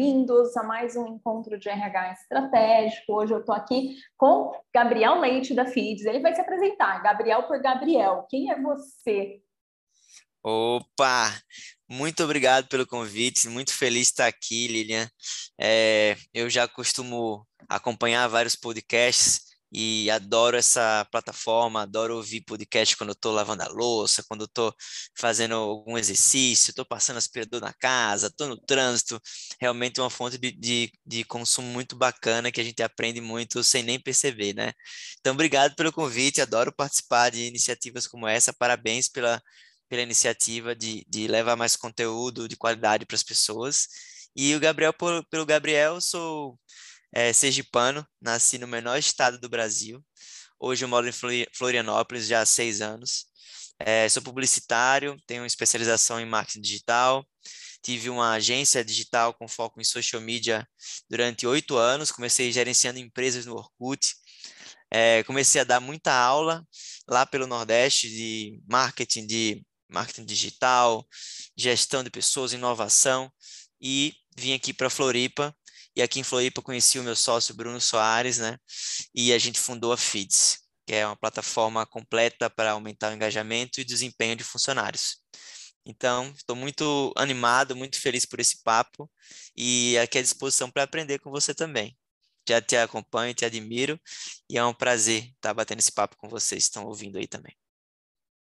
bem-vindos a mais um encontro de RH estratégico. Hoje eu estou aqui com Gabriel Leite da Feeds. Ele vai se apresentar, Gabriel por Gabriel. Quem é você? Opa! Muito obrigado pelo convite, muito feliz de estar aqui, Lilian. É, eu já costumo acompanhar vários podcasts e adoro essa plataforma, adoro ouvir podcast quando eu estou lavando a louça, quando eu estou fazendo algum exercício, estou passando aspirador na casa, estou no trânsito. Realmente é uma fonte de, de, de, consumo muito bacana que a gente aprende muito sem nem perceber, né? Então, obrigado pelo convite, adoro participar de iniciativas como essa, parabéns pela, pela iniciativa de, de levar mais conteúdo de qualidade para as pessoas. E o Gabriel, pelo Gabriel, sou é, sergipano, nasci no menor estado do Brasil. Hoje eu moro em Florianópolis já há seis anos. É, sou publicitário, tenho especialização em marketing digital. Tive uma agência digital com foco em social media durante oito anos. Comecei gerenciando empresas no Orkut. É, comecei a dar muita aula lá pelo Nordeste de marketing, de marketing digital, gestão de pessoas, inovação. E vim aqui para Floripa e aqui em Floripa conheci o meu sócio Bruno Soares, né? E a gente fundou a Feeds, que é uma plataforma completa para aumentar o engajamento e desempenho de funcionários. Então, estou muito animado, muito feliz por esse papo e aqui à disposição para aprender com você também. Já te acompanho, te admiro e é um prazer estar batendo esse papo com vocês que estão ouvindo aí também.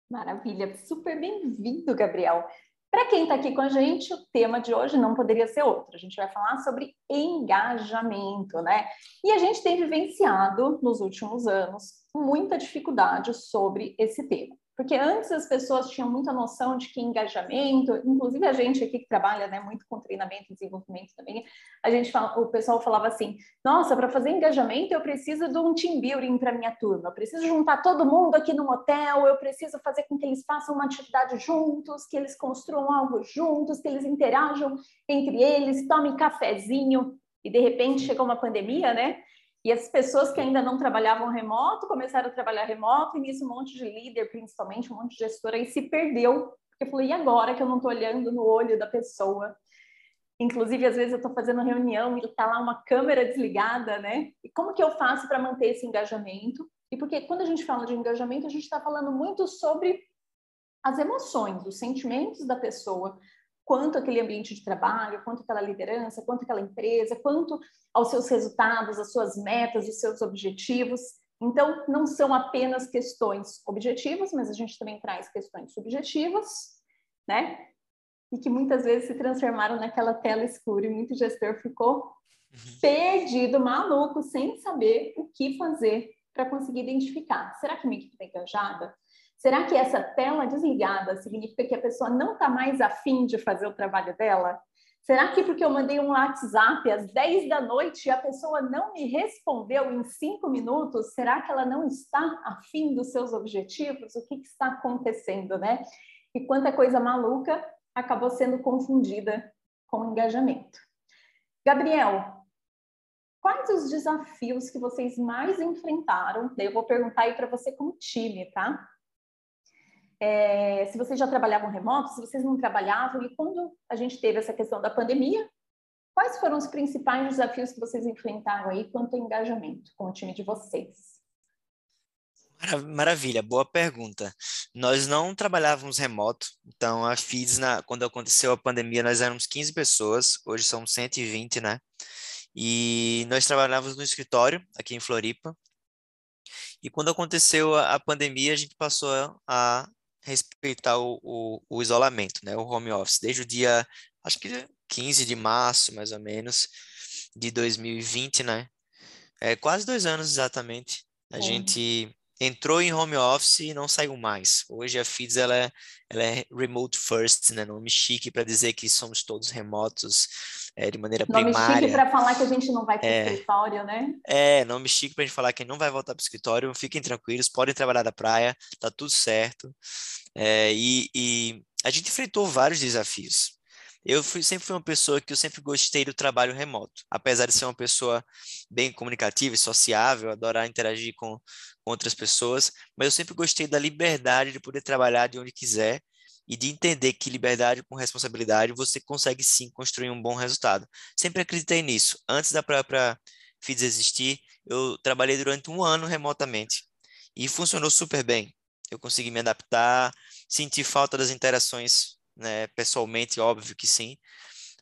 Maravilha, super bem-vindo, Gabriel. Para quem está aqui com a gente, o tema de hoje não poderia ser outro. A gente vai falar sobre engajamento, né? E a gente tem vivenciado nos últimos anos muita dificuldade sobre esse tema. Porque antes as pessoas tinham muita noção de que engajamento, inclusive a gente aqui que trabalha né, muito com treinamento e desenvolvimento também, a gente fala, o pessoal falava assim: nossa, para fazer engajamento eu preciso de um team building para minha turma, eu preciso juntar todo mundo aqui no hotel, eu preciso fazer com que eles façam uma atividade juntos, que eles construam algo juntos, que eles interajam entre eles, tomem cafezinho. E de repente chegou uma pandemia, né? E as pessoas que ainda não trabalhavam remoto começaram a trabalhar remoto, e nisso um monte de líder, principalmente, um monte de gestor aí se perdeu, porque falou, e agora que eu não estou olhando no olho da pessoa? Inclusive, às vezes eu estou fazendo reunião e está lá uma câmera desligada, né? E como que eu faço para manter esse engajamento? E porque quando a gente fala de engajamento, a gente está falando muito sobre as emoções, os sentimentos da pessoa, quanto aquele ambiente de trabalho, quanto aquela liderança, quanto aquela empresa, quanto aos seus resultados, às suas metas, os seus objetivos. Então, não são apenas questões objetivas, mas a gente também traz questões subjetivas, né? E que muitas vezes se transformaram naquela tela escura e muito gestor ficou uhum. perdido, maluco, sem saber o que fazer para conseguir identificar. Será que minha equipe está engajada? Será que essa tela desligada significa que a pessoa não está mais afim de fazer o trabalho dela? Será que porque eu mandei um WhatsApp às 10 da noite e a pessoa não me respondeu em 5 minutos, será que ela não está afim dos seus objetivos? O que, que está acontecendo, né? E quanta coisa maluca acabou sendo confundida com engajamento. Gabriel, quais os desafios que vocês mais enfrentaram? Eu vou perguntar aí para você como time, tá? É, se vocês já trabalhavam remoto, se vocês não trabalhavam, e quando a gente teve essa questão da pandemia, quais foram os principais desafios que vocês enfrentaram aí quanto ao engajamento com o time de vocês? Maravilha, boa pergunta. Nós não trabalhávamos remoto, então a FIDS, na, quando aconteceu a pandemia, nós éramos 15 pessoas, hoje são 120, né? E nós trabalhávamos no escritório aqui em Floripa. E quando aconteceu a, a pandemia, a gente passou a respeitar o, o, o, isolamento, né, o home office, desde o dia, acho que 15 de março, mais ou menos, de 2020, né? É, quase dois anos exatamente. A é. gente entrou em home office e não saiu mais. Hoje a Feeds ela é, ela é remote first, né? Nome chique para dizer que somos todos remotos é, de maneira nome primária. Nome chique para falar que a gente não vai para o é, escritório, né? É, nome chique para a gente falar que não vai voltar para o escritório. Fiquem tranquilos, podem trabalhar da praia, tá tudo certo. É, e, e a gente enfrentou vários desafios. Eu fui, sempre fui uma pessoa que eu sempre gostei do trabalho remoto. Apesar de ser uma pessoa bem comunicativa e sociável, adorar interagir com, com outras pessoas, mas eu sempre gostei da liberdade de poder trabalhar de onde quiser e de entender que liberdade com responsabilidade você consegue sim construir um bom resultado. Sempre acreditei nisso. Antes da própria FIDS existir, eu trabalhei durante um ano remotamente e funcionou super bem. Eu consegui me adaptar, senti falta das interações né, pessoalmente, óbvio que sim,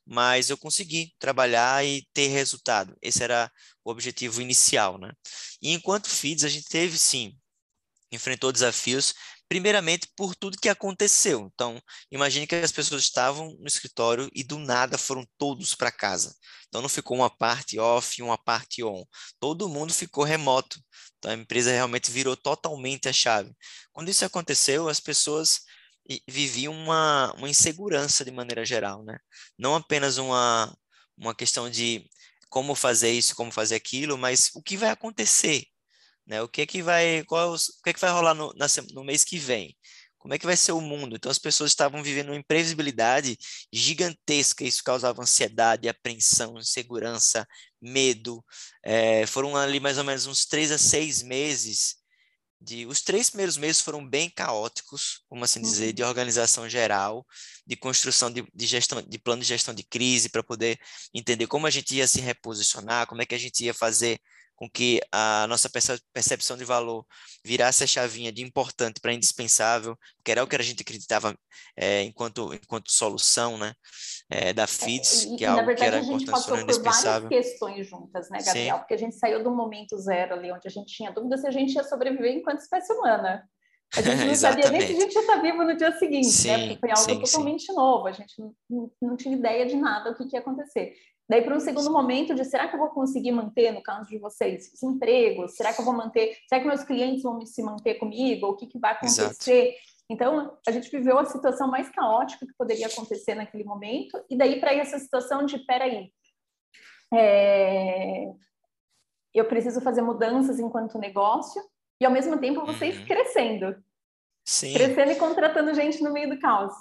mas eu consegui trabalhar e ter resultado. Esse era o objetivo inicial, né? E enquanto FIDS, a gente teve sim, enfrentou desafios, primeiramente por tudo que aconteceu. Então, imagine que as pessoas estavam no escritório e do nada foram todos para casa. Então, não ficou uma parte off e uma parte on. Todo mundo ficou remoto. Então, a empresa realmente virou totalmente a chave. Quando isso aconteceu, as pessoas viviam uma, uma insegurança de maneira geral, né? Não apenas uma, uma questão de como fazer isso, como fazer aquilo, mas o que vai acontecer, né? O que é que vai, qual, o que é que vai rolar no, na, no mês que vem? Como é que vai ser o mundo? Então as pessoas estavam vivendo uma imprevisibilidade gigantesca, isso causava ansiedade, apreensão, insegurança, medo. É, foram ali mais ou menos uns três a seis meses de os três primeiros meses foram bem caóticos, como assim dizer, de uhum. organização geral, de construção de, de gestão, de plano de gestão de crise para poder entender como a gente ia se reposicionar, como é que a gente ia fazer com que a nossa percepção de valor virasse a chavinha de importante para indispensável, que era o que a gente acreditava é, enquanto, enquanto solução né, é, da FIDS, é, que é algo verdade, que era importante, a gente passou por várias questões juntas, né, Gabriel? Sim. Porque a gente saiu do momento zero ali, onde a gente tinha dúvida se a gente ia sobreviver enquanto espécie humana. A gente não sabia nem se a gente ia estar vivo no dia seguinte, sim, né? Porque foi algo sim, totalmente novo, a gente não, não, tinha ideia de nada o que, que ia acontecer. Daí, para um segundo momento de será que eu vou conseguir manter, no caso de vocês, os empregos? Será que eu vou manter? Será que meus clientes vão se manter comigo? O que, que vai acontecer? Exato. Então, a gente viveu a situação mais caótica que poderia acontecer naquele momento, e daí para essa situação de: peraí, é... eu preciso fazer mudanças enquanto negócio, e ao mesmo tempo vocês uhum. crescendo. Sim. Crescendo e contratando gente no meio do caos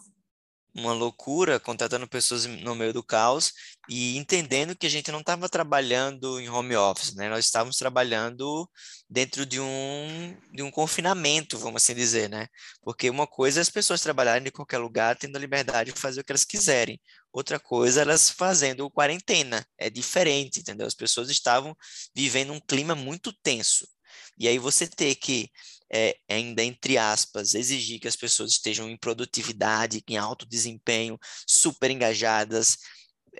uma loucura, contratando pessoas no meio do caos e entendendo que a gente não estava trabalhando em home office, né? Nós estávamos trabalhando dentro de um, de um confinamento, vamos assim dizer, né? Porque uma coisa é as pessoas trabalharem de qualquer lugar, tendo a liberdade de fazer o que elas quiserem. Outra coisa, é elas fazendo quarentena. É diferente, entendeu? As pessoas estavam vivendo um clima muito tenso. E aí você ter que é, ainda entre aspas, exigir que as pessoas estejam em produtividade, em alto desempenho, super engajadas,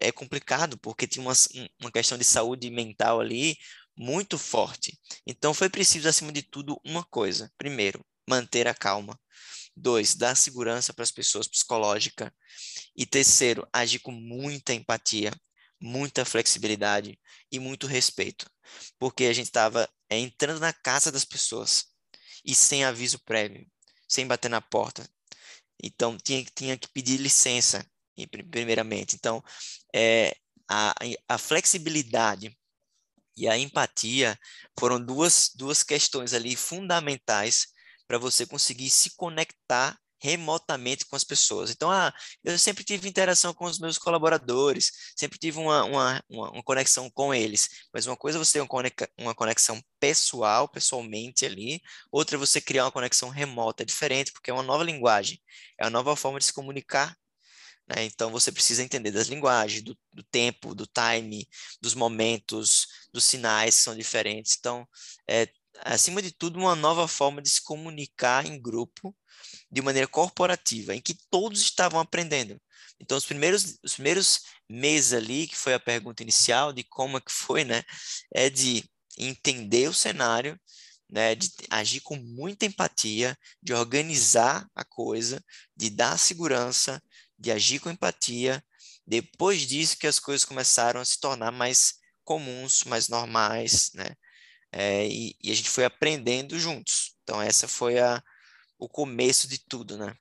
é complicado, porque tinha uma, uma questão de saúde mental ali muito forte. Então foi preciso, acima de tudo, uma coisa. Primeiro, manter a calma. Dois, dar segurança para as pessoas psicológica. E terceiro, agir com muita empatia, muita flexibilidade e muito respeito. Porque a gente estava é, entrando na casa das pessoas e sem aviso prévio, sem bater na porta. Então, tinha, tinha que pedir licença, primeiramente. Então, é, a, a flexibilidade e a empatia foram duas, duas questões ali fundamentais para você conseguir se conectar remotamente com as pessoas. Então, ah, eu sempre tive interação com os meus colaboradores, sempre tive uma, uma, uma, uma conexão com eles. Mas uma coisa é você ter uma conexão pessoal, pessoalmente ali, outra é você criar uma conexão remota. É diferente, porque é uma nova linguagem, é uma nova forma de se comunicar. Né? Então, você precisa entender das linguagens, do, do tempo, do time, dos momentos, dos sinais que são diferentes. Então, é, acima de tudo, uma nova forma de se comunicar em grupo de maneira corporativa, em que todos estavam aprendendo. Então, os primeiros, os primeiros meses ali, que foi a pergunta inicial de como é que foi, né, é de entender o cenário, né, de agir com muita empatia, de organizar a coisa, de dar segurança, de agir com empatia. Depois disso que as coisas começaram a se tornar mais comuns, mais normais, né? É, e, e, a gente foi aprendendo juntos. Então essa foi a, o começo de tudo, né?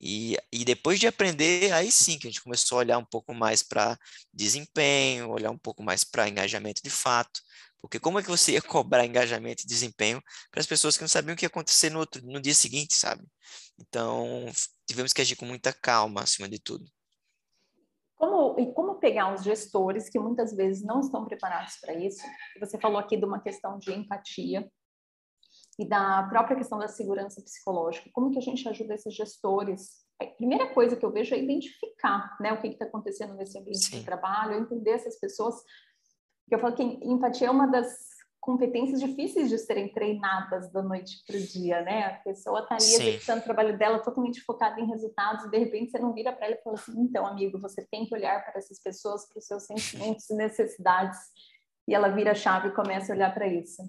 E, e depois de aprender, aí sim que a gente começou a olhar um pouco mais para desempenho, olhar um pouco mais para engajamento de fato. Porque como é que você ia cobrar engajamento e desempenho para as pessoas que não sabiam o que ia acontecer no, outro, no dia seguinte, sabe? Então, tivemos que agir com muita calma, acima de tudo. Como, e como pegar os gestores que muitas vezes não estão preparados para isso? Você falou aqui de uma questão de empatia, e da própria questão da segurança psicológica. Como que a gente ajuda esses gestores a primeira coisa que eu vejo é identificar né, o que está acontecendo nesse ambiente Sim. de trabalho, entender essas pessoas. Eu falo que empatia é uma das competências difíceis de serem treinadas da noite para o dia, né? A pessoa está ali executando o trabalho dela totalmente focada em resultados e de repente você não vira para ela e fala assim, então, amigo, você tem que olhar para essas pessoas, para os seus sentimentos e necessidades e ela vira a chave e começa a olhar para isso.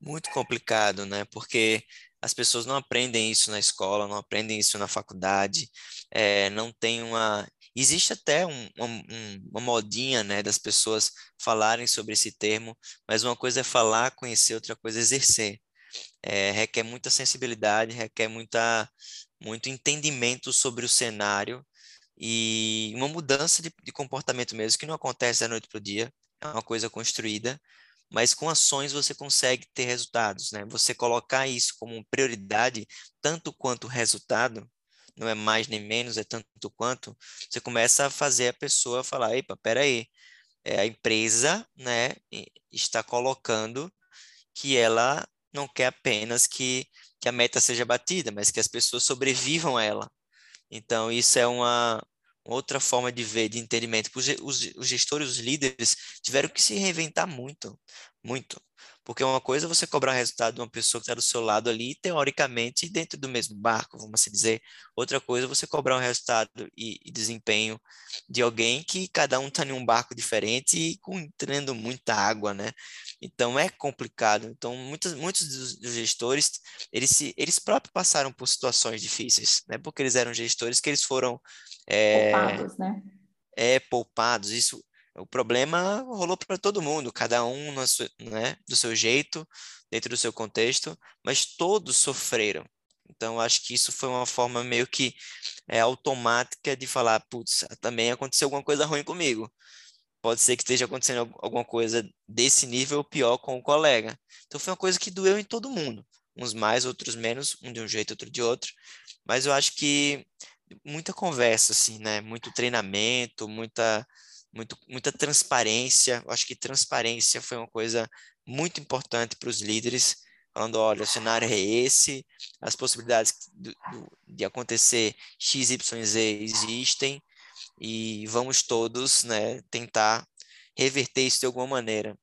Muito complicado, né? Porque as pessoas não aprendem isso na escola, não aprendem isso na faculdade, é, não tem uma Existe até um, um, uma modinha, né, das pessoas falarem sobre esse termo, mas uma coisa é falar, conhecer, outra coisa é exercer. É, requer muita sensibilidade, requer muita, muito entendimento sobre o cenário e uma mudança de, de comportamento mesmo, que não acontece da noite para o dia, é uma coisa construída, mas com ações você consegue ter resultados, né? Você colocar isso como prioridade, tanto quanto resultado, não é mais nem menos, é tanto quanto, você começa a fazer a pessoa falar, epa, peraí, é, a empresa, né, está colocando que ela não quer apenas que, que a meta seja batida, mas que as pessoas sobrevivam a ela. Então, isso é uma outra forma de ver, de entendimento. Os, os gestores, os líderes tiveram que se reinventar muito, muito. Porque uma coisa é você cobrar o resultado de uma pessoa que está do seu lado ali, teoricamente, dentro do mesmo barco, vamos assim dizer. Outra coisa é você cobrar um resultado e, e desempenho de alguém que cada um está em um barco diferente e entrando muita água, né? Então é complicado. Então muitos, muitos dos, dos gestores, eles, se, eles próprios passaram por situações difíceis, né? Porque eles eram gestores que eles foram... É, poupados, né? É, poupados. Isso o problema rolou para todo mundo, cada um né, do seu jeito, dentro do seu contexto, mas todos sofreram. Então, acho que isso foi uma forma meio que é, automática de falar, putz, também aconteceu alguma coisa ruim comigo. Pode ser que esteja acontecendo alguma coisa desse nível pior com o colega. Então, foi uma coisa que doeu em todo mundo. Uns mais, outros menos, um de um jeito, outro de outro. Mas eu acho que muita conversa, assim, né? Muito treinamento, muita muito, muita transparência. Eu acho que transparência foi uma coisa muito importante para os líderes, falando, olha, o cenário é esse, as possibilidades do, do, de acontecer X, Y, Z existem e vamos todos né, tentar reverter isso de alguma maneira.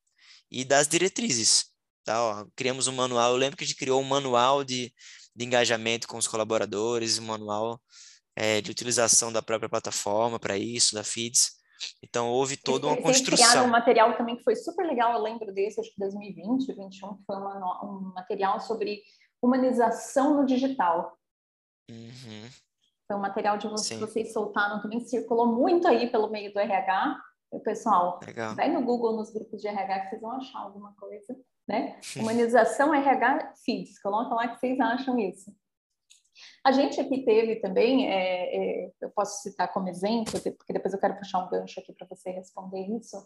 E das diretrizes. Tá? Ó, criamos um manual, eu lembro que a gente criou um manual de, de engajamento com os colaboradores, um manual é, de utilização da própria plataforma para isso, da FIDS. Então houve toda uma construção. Um material também que foi super legal, eu lembro desse, acho que 2020, 2021, que foi uma, um material sobre humanização no digital. Uhum. Foi um material de vocês, vocês soltaram também, circulou muito aí pelo meio do RH. O pessoal, legal. vai no Google, nos grupos de RH, que vocês vão achar alguma coisa, né? Humanização RH Feeds, coloca lá que vocês acham isso. A gente aqui teve também, é, é, eu posso citar como exemplo, porque depois eu quero puxar um gancho aqui para você responder isso.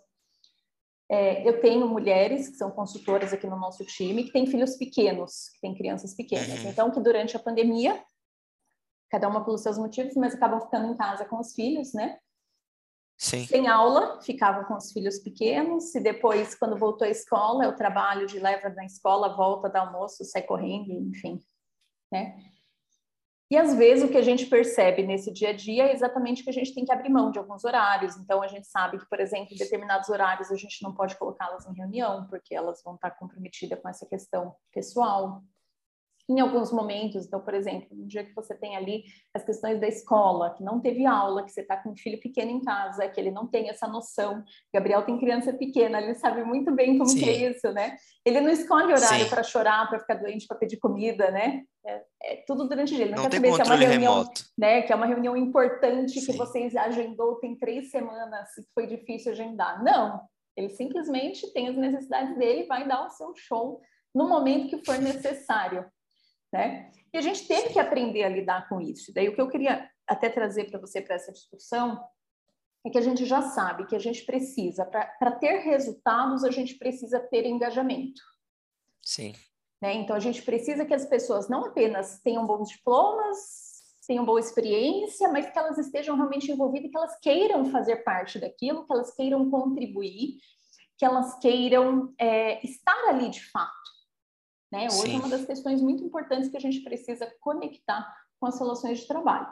É, eu tenho mulheres que são consultoras aqui no nosso time que têm filhos pequenos, que têm crianças pequenas. Uhum. Então, que durante a pandemia, cada uma pelos seus motivos, mas acabam ficando em casa com os filhos, né? Sim. Sem aula, ficava com os filhos pequenos, e depois, quando voltou à escola, é o trabalho de leva na escola, volta da almoço, sai correndo, enfim, né? E às vezes o que a gente percebe nesse dia a dia é exatamente que a gente tem que abrir mão de alguns horários. Então a gente sabe que, por exemplo, em determinados horários a gente não pode colocá-las em reunião, porque elas vão estar comprometidas com essa questão pessoal em alguns momentos. Então, por exemplo, no dia que você tem ali as questões da escola, que não teve aula, que você está com um filho pequeno em casa, que ele não tem essa noção. Gabriel tem criança pequena, ele sabe muito bem como que é isso, né? Ele não escolhe horário para chorar, para ficar doente, para pedir comida, né? É, é, tudo durante o dia. Ele não, não quer saber se é uma reunião, remoto. né? Que é uma reunião importante Sim. que vocês agendou tem três semanas e foi difícil agendar. Não, ele simplesmente tem as necessidades dele, vai dar o seu show no momento que for necessário né? E a gente teve que aprender a lidar com isso. Daí o que eu queria até trazer para você para essa discussão é que a gente já sabe que a gente precisa, para ter resultados, a gente precisa ter engajamento. Sim. Né? Então a gente precisa que as pessoas não apenas tenham bons diplomas, tenham boa experiência, mas que elas estejam realmente envolvidas, que elas queiram fazer parte daquilo, que elas queiram contribuir, que elas queiram é, estar ali de fato. Né? Hoje é uma das questões muito importantes que a gente precisa conectar com as relações de trabalho.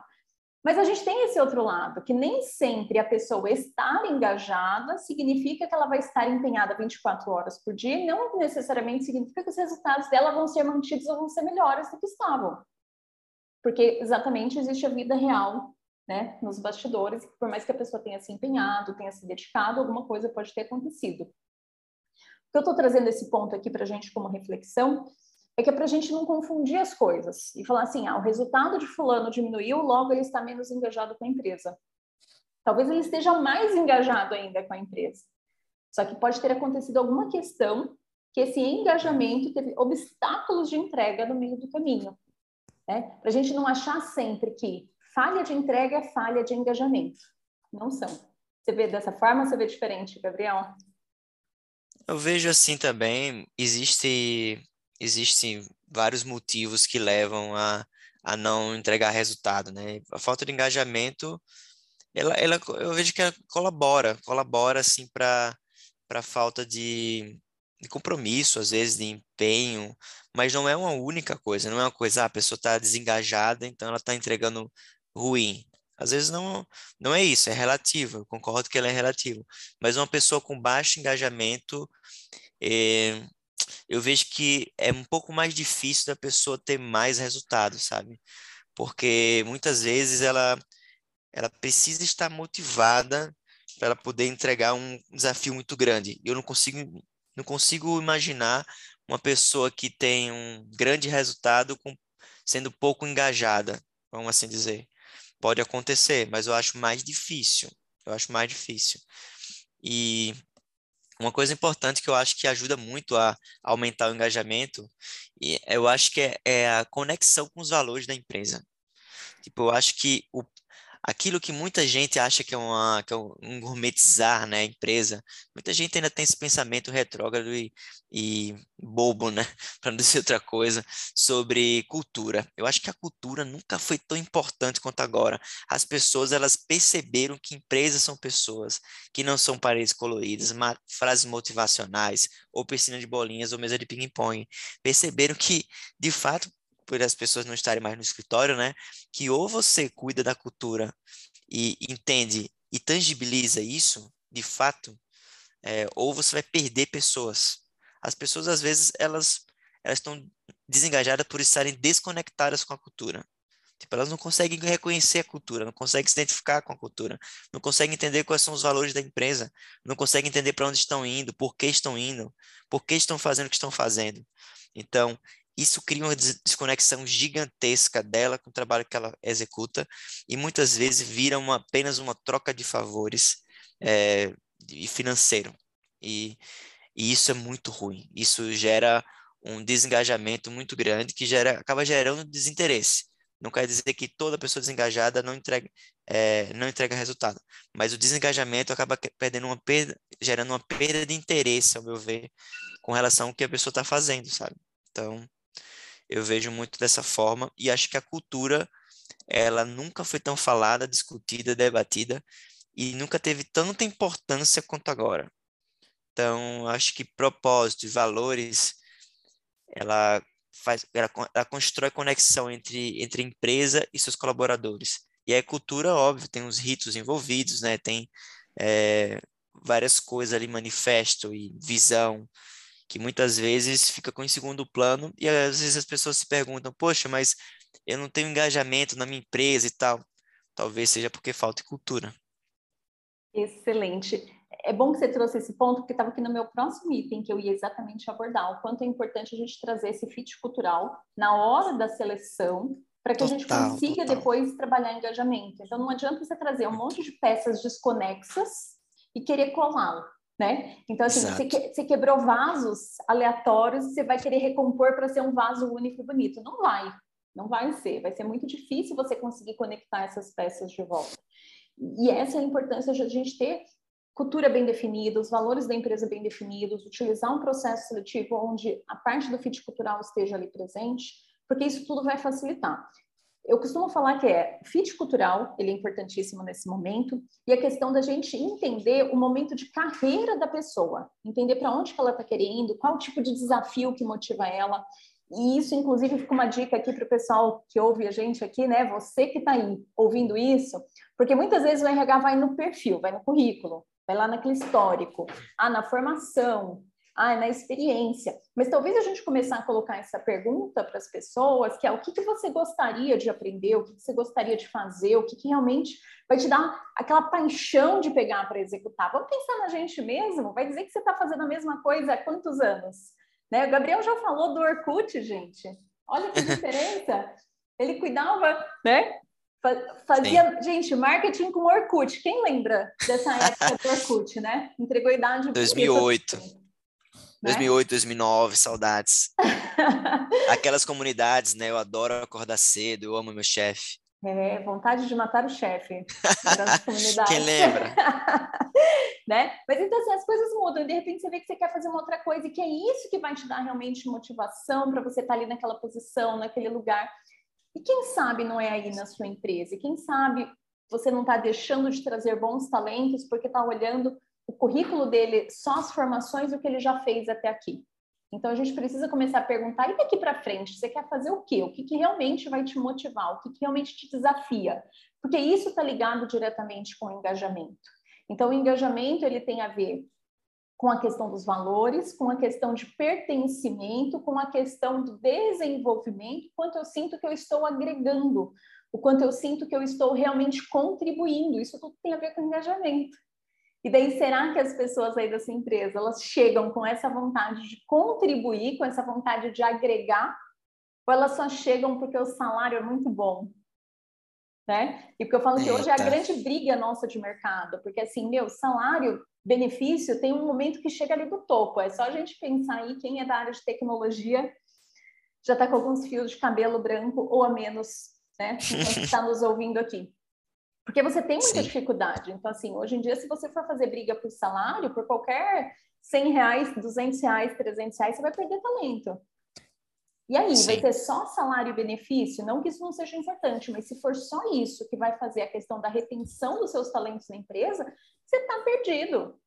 Mas a gente tem esse outro lado, que nem sempre a pessoa estar engajada significa que ela vai estar empenhada 24 horas por dia, e não necessariamente significa que os resultados dela vão ser mantidos ou vão ser melhores do que estavam. Porque exatamente existe a vida real, né, nos bastidores, por mais que a pessoa tenha se empenhado, tenha se dedicado, alguma coisa pode ter acontecido. Que eu estou trazendo esse ponto aqui para a gente como reflexão é que é para a gente não confundir as coisas e falar assim, ah, o resultado de fulano diminuiu, logo ele está menos engajado com a empresa. Talvez ele esteja mais engajado ainda com a empresa. Só que pode ter acontecido alguma questão que esse engajamento teve obstáculos de entrega no meio do caminho. Né? Para a gente não achar sempre que falha de entrega é falha de engajamento. Não são. Você vê dessa forma você vê diferente, Gabriel? Eu vejo assim também. Existe existem vários motivos que levam a, a não entregar resultado, né? A falta de engajamento, ela, ela, eu vejo que ela colabora, colabora assim para para falta de, de compromisso, às vezes de empenho, mas não é uma única coisa, não é uma coisa, ah, a pessoa está desengajada, então ela está entregando ruim. Às vezes não, não é isso, é relativo, eu concordo que ela é relativa, mas uma pessoa com baixo engajamento, eh, eu vejo que é um pouco mais difícil da pessoa ter mais resultados, sabe? Porque muitas vezes ela, ela precisa estar motivada para poder entregar um desafio muito grande. Eu não consigo, não consigo imaginar uma pessoa que tem um grande resultado com, sendo pouco engajada, vamos assim dizer. Pode acontecer, mas eu acho mais difícil. Eu acho mais difícil. E uma coisa importante que eu acho que ajuda muito a aumentar o engajamento, e eu acho que é, é a conexão com os valores da empresa. Tipo, eu acho que o, aquilo que muita gente acha que é, uma, que é um gourmetizar, né, a empresa, muita gente ainda tem esse pensamento retrógrado e, e bobo, né, para não dizer outra coisa, sobre cultura. Eu acho que a cultura nunca foi tão importante quanto agora. As pessoas, elas perceberam que empresas são pessoas, que não são paredes coloridas, frases motivacionais, ou piscina de bolinhas, ou mesa de ping-pong. Perceberam que, de fato, por as pessoas não estarem mais no escritório, né? Que ou você cuida da cultura e entende e tangibiliza isso, de fato, é, ou você vai perder pessoas. As pessoas, às vezes, elas, elas estão desengajadas por estarem desconectadas com a cultura. Tipo, elas não conseguem reconhecer a cultura, não conseguem se identificar com a cultura, não conseguem entender quais são os valores da empresa, não conseguem entender para onde estão indo, por que estão indo, por que estão fazendo o que estão fazendo. Então, isso cria uma desconexão gigantesca dela com o trabalho que ela executa e muitas vezes vira uma, apenas uma troca de favores é, financeiro. E, e isso é muito ruim. Isso gera um desengajamento muito grande que gera, acaba gerando desinteresse. Não quer dizer que toda pessoa desengajada não entrega, é, não entrega resultado, mas o desengajamento acaba perdendo uma perda, gerando uma perda de interesse, ao meu ver, com relação ao que a pessoa está fazendo, sabe? Então, eu vejo muito dessa forma e acho que a cultura ela nunca foi tão falada, discutida, debatida e nunca teve tanta importância quanto agora. Então, acho que propósito e valores ela faz ela, ela constrói conexão entre entre empresa e seus colaboradores. E a cultura, óbvio, tem os ritos envolvidos, né? Tem é, várias coisas ali, manifesto e visão, que muitas vezes fica com em segundo plano e às vezes as pessoas se perguntam, poxa, mas eu não tenho engajamento na minha empresa e tal. Talvez seja porque falta cultura. Excelente. É bom que você trouxe esse ponto, porque estava aqui no meu próximo item que eu ia exatamente abordar, o quanto é importante a gente trazer esse fit cultural na hora da seleção, para que total, a gente consiga total. depois trabalhar engajamento. Então, não adianta você trazer um monte de peças desconexas e querer colá-lo né? Então, assim, você, que, você, quebrou vasos aleatórios e você vai querer recompor para ser um vaso único e bonito. Não vai, não vai ser. Vai ser muito difícil você conseguir conectar essas peças de volta. E essa é a importância de a gente ter cultura bem definida, os valores da empresa bem definidos, utilizar um processo seletivo onde a parte do fit cultural esteja ali presente, porque isso tudo vai facilitar eu costumo falar que é fit cultural, ele é importantíssimo nesse momento, e a questão da gente entender o momento de carreira da pessoa, entender para onde ela está querendo, qual tipo de desafio que motiva ela. E isso, inclusive, fica uma dica aqui para o pessoal que ouve a gente aqui, né? Você que está aí ouvindo isso, porque muitas vezes o RH vai no perfil, vai no currículo, vai lá naquele histórico, ah, na formação, ah, na experiência. Mas talvez a gente começar a colocar essa pergunta para as pessoas, que é o que, que você gostaria de aprender, o que, que você gostaria de fazer, o que, que realmente vai te dar aquela paixão de pegar para executar. Vamos pensar na gente mesmo? Vai dizer que você está fazendo a mesma coisa há quantos anos? Né? O Gabriel já falou do Orkut, gente. Olha que diferença. Ele cuidava, né? Fazia, Sim. gente, marketing com Orkut. Quem lembra dessa época do Orkut, né? Entregou idade. 2008. 2008, 2009, saudades. Aquelas comunidades, né? Eu adoro acordar cedo, eu amo meu chefe. É, vontade de matar o chefe. Quem lembra? né? Mas então, assim, as coisas mudam. E de repente você vê que você quer fazer uma outra coisa e que é isso que vai te dar realmente motivação para você estar tá ali naquela posição, naquele lugar. E quem sabe não é aí na sua empresa? E quem sabe você não está deixando de trazer bons talentos porque está olhando o currículo dele, só as formações, o que ele já fez até aqui. Então a gente precisa começar a perguntar, e daqui para frente, você quer fazer o quê? O que, que realmente vai te motivar? O que, que realmente te desafia? Porque isso está ligado diretamente com o engajamento. Então o engajamento ele tem a ver com a questão dos valores, com a questão de pertencimento, com a questão do desenvolvimento, quanto eu sinto que eu estou agregando, o quanto eu sinto que eu estou realmente contribuindo. Isso tudo tem a ver com engajamento. E daí, será que as pessoas aí dessa empresa, elas chegam com essa vontade de contribuir, com essa vontade de agregar, ou elas só chegam porque o salário é muito bom? Né? E porque eu falo que hoje é a grande briga nossa de mercado, porque assim, meu, salário, benefício, tem um momento que chega ali do topo. É só a gente pensar aí, quem é da área de tecnologia já está com alguns fios de cabelo branco ou a menos, né? Quem está nos ouvindo aqui. Porque você tem muita Sim. dificuldade. Então, assim, hoje em dia, se você for fazer briga por salário, por qualquer 100 reais, 200 reais, 300 reais, você vai perder talento. E aí, Sim. vai ter só salário e benefício? Não que isso não seja importante, mas se for só isso que vai fazer a questão da retenção dos seus talentos na empresa, você está perdido.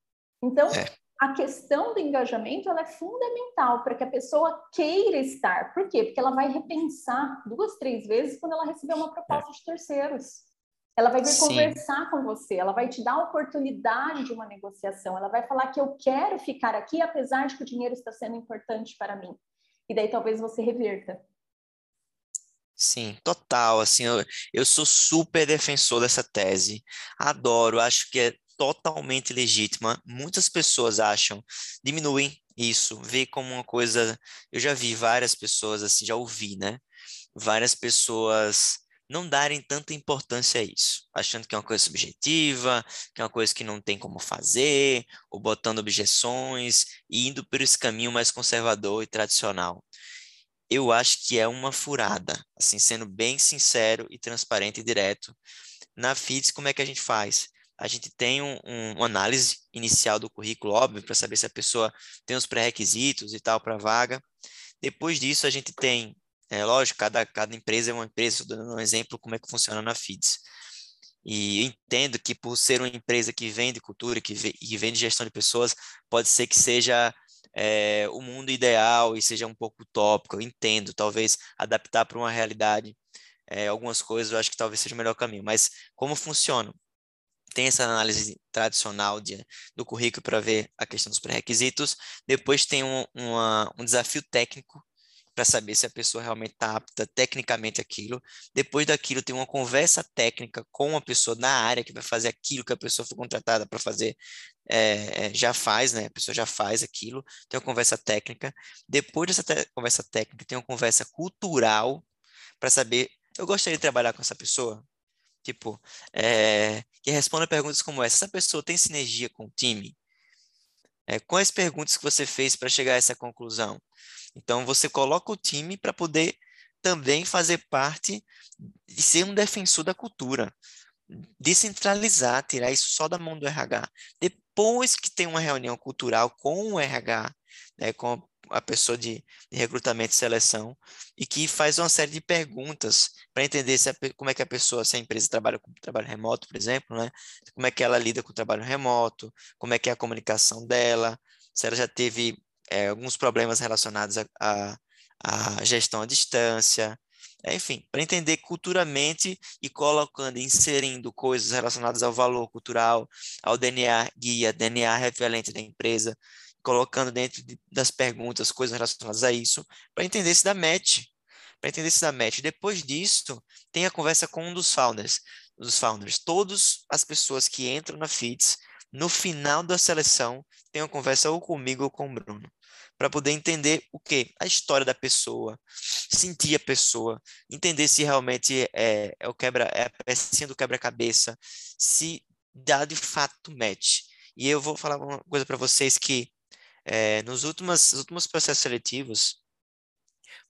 Então, é. a questão do engajamento ela é fundamental para que a pessoa queira estar. Por quê? Porque ela vai repensar duas, três vezes quando ela receber uma proposta é. de terceiros. Ela vai vir Sim. conversar com você, ela vai te dar a oportunidade de uma negociação, ela vai falar que eu quero ficar aqui apesar de que o dinheiro está sendo importante para mim. E daí talvez você reverta. Sim, total. Assim, eu, eu sou super defensor dessa tese. Adoro, acho que é totalmente legítima. Muitas pessoas acham, diminuem isso, vê como uma coisa. Eu já vi várias pessoas assim, já ouvi, né? Várias pessoas não darem tanta importância a isso, achando que é uma coisa subjetiva, que é uma coisa que não tem como fazer, ou botando objeções e indo por esse caminho mais conservador e tradicional. Eu acho que é uma furada, assim, sendo bem sincero e transparente e direto. Na FITS, como é que a gente faz? A gente tem um, um, uma análise inicial do currículo, óbvio, para saber se a pessoa tem os pré-requisitos e tal para a vaga. Depois disso, a gente tem é lógico, cada, cada empresa é uma empresa, estou dando um exemplo como é que funciona na FIDS. E entendo que por ser uma empresa que vende cultura, que, que vende gestão de pessoas, pode ser que seja é, o mundo ideal e seja um pouco utópico. Eu entendo, talvez adaptar para uma realidade é, algumas coisas, eu acho que talvez seja o melhor caminho. Mas como funciona? Tem essa análise tradicional de, do currículo para ver a questão dos pré-requisitos. Depois tem um, uma, um desafio técnico para saber se a pessoa realmente está apta tecnicamente aquilo. Depois daquilo, tem uma conversa técnica com a pessoa na área que vai fazer aquilo que a pessoa foi contratada para fazer, é, já faz, né? A pessoa já faz aquilo, tem uma conversa técnica. Depois dessa conversa técnica, tem uma conversa cultural para saber, eu gostaria de trabalhar com essa pessoa? Tipo, é, que responda perguntas como essa. Essa pessoa tem sinergia com o time? É, quais perguntas que você fez para chegar a essa conclusão? Então, você coloca o time para poder também fazer parte e ser um defensor da cultura. Descentralizar, tirar isso só da mão do RH. Depois que tem uma reunião cultural com o RH, né, com a pessoa de, de, recrutamento e seleção, e que faz uma série de perguntas para entender se a, como é que a pessoa, se a empresa trabalha com trabalho remoto, por exemplo, né, como é que ela lida com o trabalho remoto, como é que é a comunicação dela, se ela já teve é, alguns problemas relacionados a gestão à distância, enfim, para entender culturalmente e colocando, inserindo coisas relacionadas ao valor cultural, ao DNA guia, DNA referente da empresa, colocando dentro de, das perguntas coisas relacionadas a isso, para entender se dá match. Para entender se dá match. Depois disso, tem a conversa com um dos founders. Dos founders. Todas as pessoas que entram na FITS, no final da seleção, tem uma conversa ou comigo ou com o Bruno para poder entender o que a história da pessoa, sentir a pessoa, entender se realmente é, é o quebra é a pecinha do quebra-cabeça, se dá de fato match. E eu vou falar uma coisa para vocês que é, nos últimos, nos últimos processos seletivos,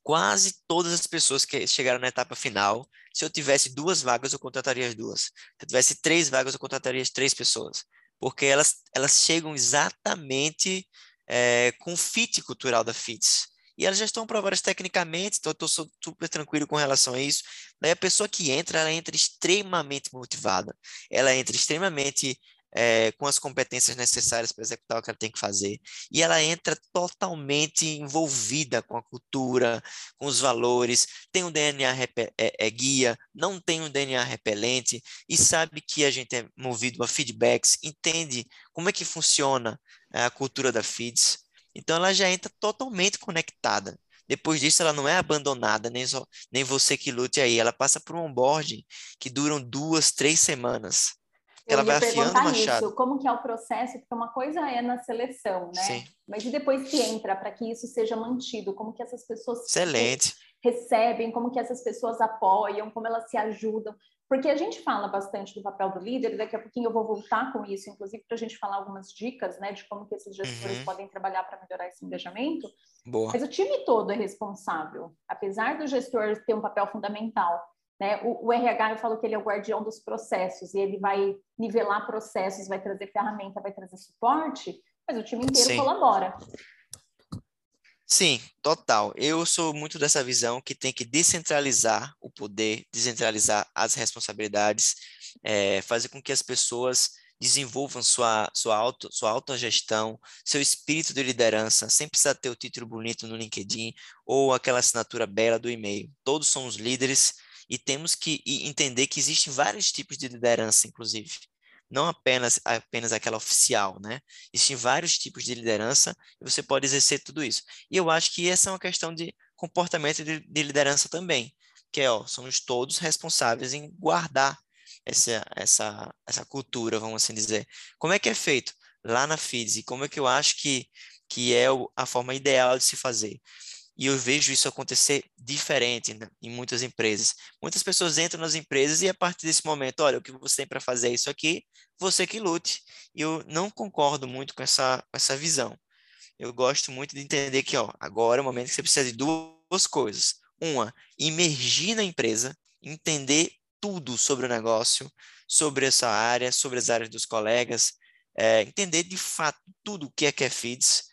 quase todas as pessoas que chegaram na etapa final, se eu tivesse duas vagas, eu contrataria as duas. Se eu tivesse três vagas, eu contrataria as três pessoas. Porque elas, elas chegam exatamente é, com o fit cultural da FITS. E elas já estão aprovadas tecnicamente, então estou super tranquilo com relação a isso. Daí a pessoa que entra, ela entra extremamente motivada, ela entra extremamente é, com as competências necessárias para executar o que ela tem que fazer. E ela entra totalmente envolvida com a cultura, com os valores, tem um DNA é, é, guia, não tem um DNA repelente, e sabe que a gente é movido a feedbacks, entende como é que funciona a cultura da FIDS. Então ela já entra totalmente conectada. Depois disso, ela não é abandonada, nem, só, nem você que lute aí. Ela passa por um onboarding que duram duas, três semanas ela vai afiando o machado. Isso, como que é o processo? Porque uma coisa é na seleção, né? Sim. Mas e depois que entra, para que isso seja mantido? Como que essas pessoas Excelente. recebem? Como que essas pessoas apoiam? Como elas se ajudam? Porque a gente fala bastante do papel do líder, daqui a pouquinho eu vou voltar com isso, inclusive para a gente falar algumas dicas, né, de como que esses gestores uhum. podem trabalhar para melhorar esse engajamento. Boa. Mas o time todo é responsável, apesar do gestor ter um papel fundamental. Né? O, o, RH, eu falo que ele é o guardião dos processos, e ele vai nivelar processos, vai trazer ferramenta, vai trazer suporte, mas o time inteiro Sim. colabora. Sim, total. Eu sou muito dessa visão que tem que descentralizar o poder, descentralizar as responsabilidades, é, fazer com que as pessoas desenvolvam sua, sua, auto, sua autogestão, seu espírito de liderança, sem precisar ter o título bonito no LinkedIn ou aquela assinatura bela do e-mail. Todos somos líderes, e temos que entender que existem vários tipos de liderança, inclusive. Não apenas, apenas aquela oficial, né? Existem vários tipos de liderança e você pode exercer tudo isso. E eu acho que essa é uma questão de comportamento de, de liderança também, que é, ó, somos todos responsáveis em guardar essa, essa, essa cultura, vamos assim dizer. Como é que é feito lá na FIDS e como é que eu acho que, que é a forma ideal de se fazer? E eu vejo isso acontecer diferente em muitas empresas. Muitas pessoas entram nas empresas e a partir desse momento, olha, o que você tem para fazer é isso aqui, você que lute. E eu não concordo muito com essa, com essa visão. Eu gosto muito de entender que, ó, agora é o momento que você precisa de duas coisas. Uma, imergir na empresa, entender tudo sobre o negócio, sobre essa área, sobre as áreas dos colegas, é, entender de fato tudo o que é que é FIDS,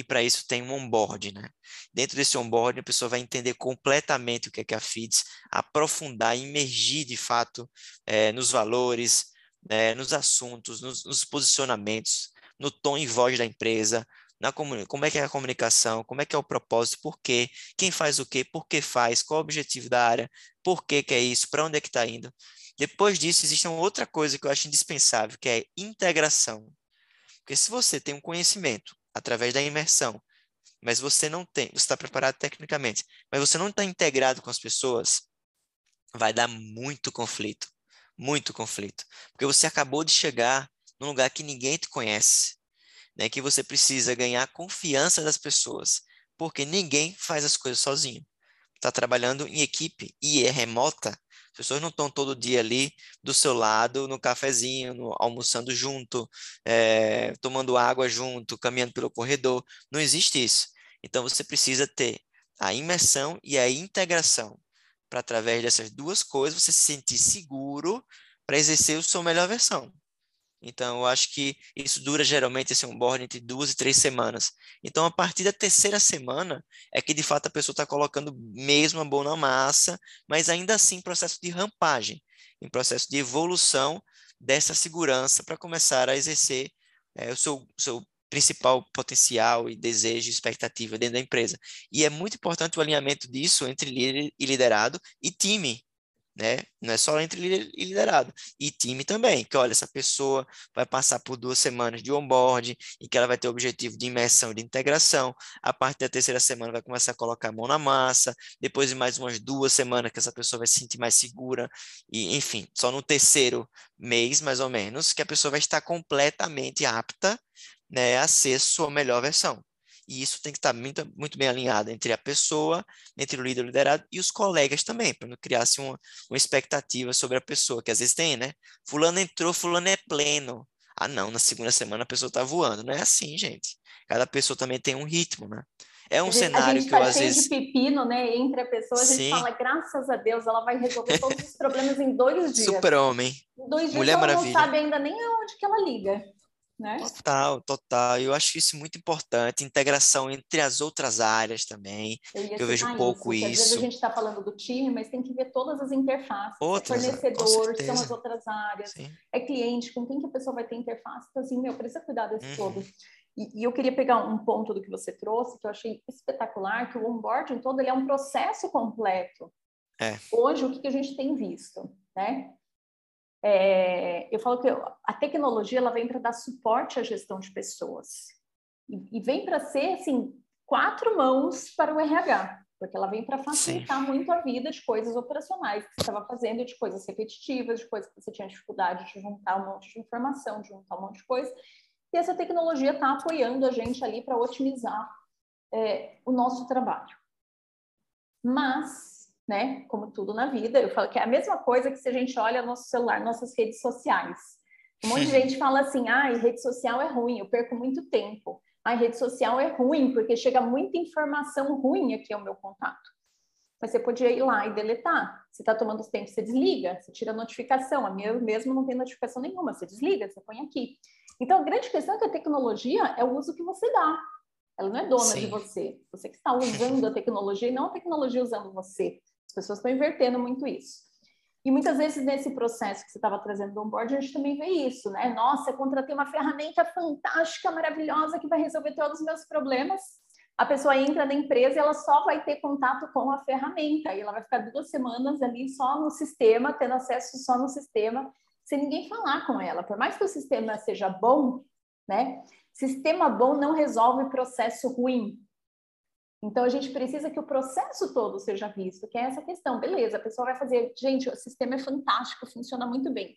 e para isso tem um onboard, né? Dentro desse onboard, a pessoa vai entender completamente o que é, que a FIDS, aprofundar, imergir de fato é, nos valores, né, nos assuntos, nos, nos, posicionamentos, no tom e voz da empresa, na como é que é a comunicação, como é que é o propósito, por quê, quem faz o quê, por que faz, qual o objetivo da área, por que, que é isso, para onde é que está indo. Depois disso, existe uma outra coisa que eu acho indispensável, que é integração. Porque se você tem um conhecimento através da imersão, mas você não tem, você está preparado tecnicamente, mas você não está integrado com as pessoas, vai dar muito conflito, muito conflito, porque você acabou de chegar num lugar que ninguém te conhece, né? Que você precisa ganhar confiança das pessoas, porque ninguém faz as coisas sozinho. Está trabalhando em equipe e é remota, as pessoas não estão todo dia ali do seu lado, no cafezinho, no, almoçando junto, é, tomando água junto, caminhando pelo corredor. Não existe isso. Então você precisa ter a imersão e a integração para através dessas duas coisas você se sentir seguro para exercer a sua melhor versão. Então, eu acho que isso dura geralmente esse onboarding entre duas e três semanas. Então, a partir da terceira semana é que de fato a pessoa está colocando mesmo a boa na massa, mas ainda assim processo de rampagem, em processo de evolução dessa segurança para começar a exercer é, o seu, seu principal potencial e desejo e expectativa dentro da empresa. E é muito importante o alinhamento disso entre líder e liderado e time, né? Não é só entre líder e liderado, e time também, que olha, essa pessoa vai passar por duas semanas de onboarding, e que ela vai ter o objetivo de imersão e de integração, a partir da terceira semana vai começar a colocar a mão na massa, depois de mais umas duas semanas que essa pessoa vai se sentir mais segura, e enfim, só no terceiro mês, mais ou menos, que a pessoa vai estar completamente apta né, a ser sua melhor versão. E isso tem que estar muito, muito bem alinhado entre a pessoa, entre o líder o liderado e os colegas também, para não criar assim, uma, uma expectativa sobre a pessoa, que às vezes tem, né? Fulano entrou, fulano é pleno. Ah, não, na segunda semana a pessoa está voando. Não é assim, gente. Cada pessoa também tem um ritmo, né? É um cenário que tá eu às vezes. de pepino, né? Entre a pessoa, a gente Sim. fala, graças a Deus, ela vai resolver todos os problemas em dois dias. Super-homem. Em dois dias Mulher ela Maravilha. não sabe ainda nem aonde que ela liga. Né? Total, total. Eu acho isso muito importante, integração entre as outras áreas também. Eu, eu vejo pouco isso. isso. Às vezes a gente está falando do time, mas tem que ver todas as interfaces. É outras, é fornecedor, são as outras áreas. Sim. É cliente, com quem que a pessoa vai ter interface. Então, assim, meu, precisa cuidar desse uhum. todo. E, e, eu queria pegar um ponto do que você trouxe, que eu achei espetacular, que o onboarding todo ele é um processo completo. É. Hoje, o que, que a gente tem visto? Né? É, eu falo que a tecnologia ela vem para dar suporte à gestão de pessoas e, e vem para ser assim quatro mãos para o RH, porque ela vem para facilitar Sim. muito a vida de coisas operacionais que você estava fazendo, de coisas repetitivas, de coisas que você tinha dificuldade de juntar um monte de informação, de juntar um monte de coisa. E essa tecnologia está apoiando a gente ali para otimizar é, o nosso trabalho. Mas né? Como tudo na vida, eu falo que é a mesma coisa que se a gente olha nosso celular, nossas redes sociais. Um monte de gente fala assim: ah, rede social é ruim, eu perco muito tempo. A rede social é ruim porque chega muita informação ruim aqui ao meu contato. Mas você podia ir lá e deletar. Se está tomando tempo, você desliga, você tira a notificação. A minha mesmo não tem notificação nenhuma, você desliga, você põe aqui. Então, a grande questão é que a tecnologia é o uso que você dá. Ela não é dona Sim. de você. Você que está usando a tecnologia e não a tecnologia usando você. As pessoas estão invertendo muito isso. E muitas vezes nesse processo que você estava trazendo do onboard, a gente também vê isso, né? Nossa, eu contratei uma ferramenta fantástica, maravilhosa, que vai resolver todos os meus problemas. A pessoa entra na empresa e ela só vai ter contato com a ferramenta. E ela vai ficar duas semanas ali só no sistema, tendo acesso só no sistema, sem ninguém falar com ela. Por mais que o sistema seja bom, né? Sistema bom não resolve processo ruim. Então, a gente precisa que o processo todo seja visto, que é essa questão. Beleza, a pessoa vai fazer, gente, o sistema é fantástico, funciona muito bem.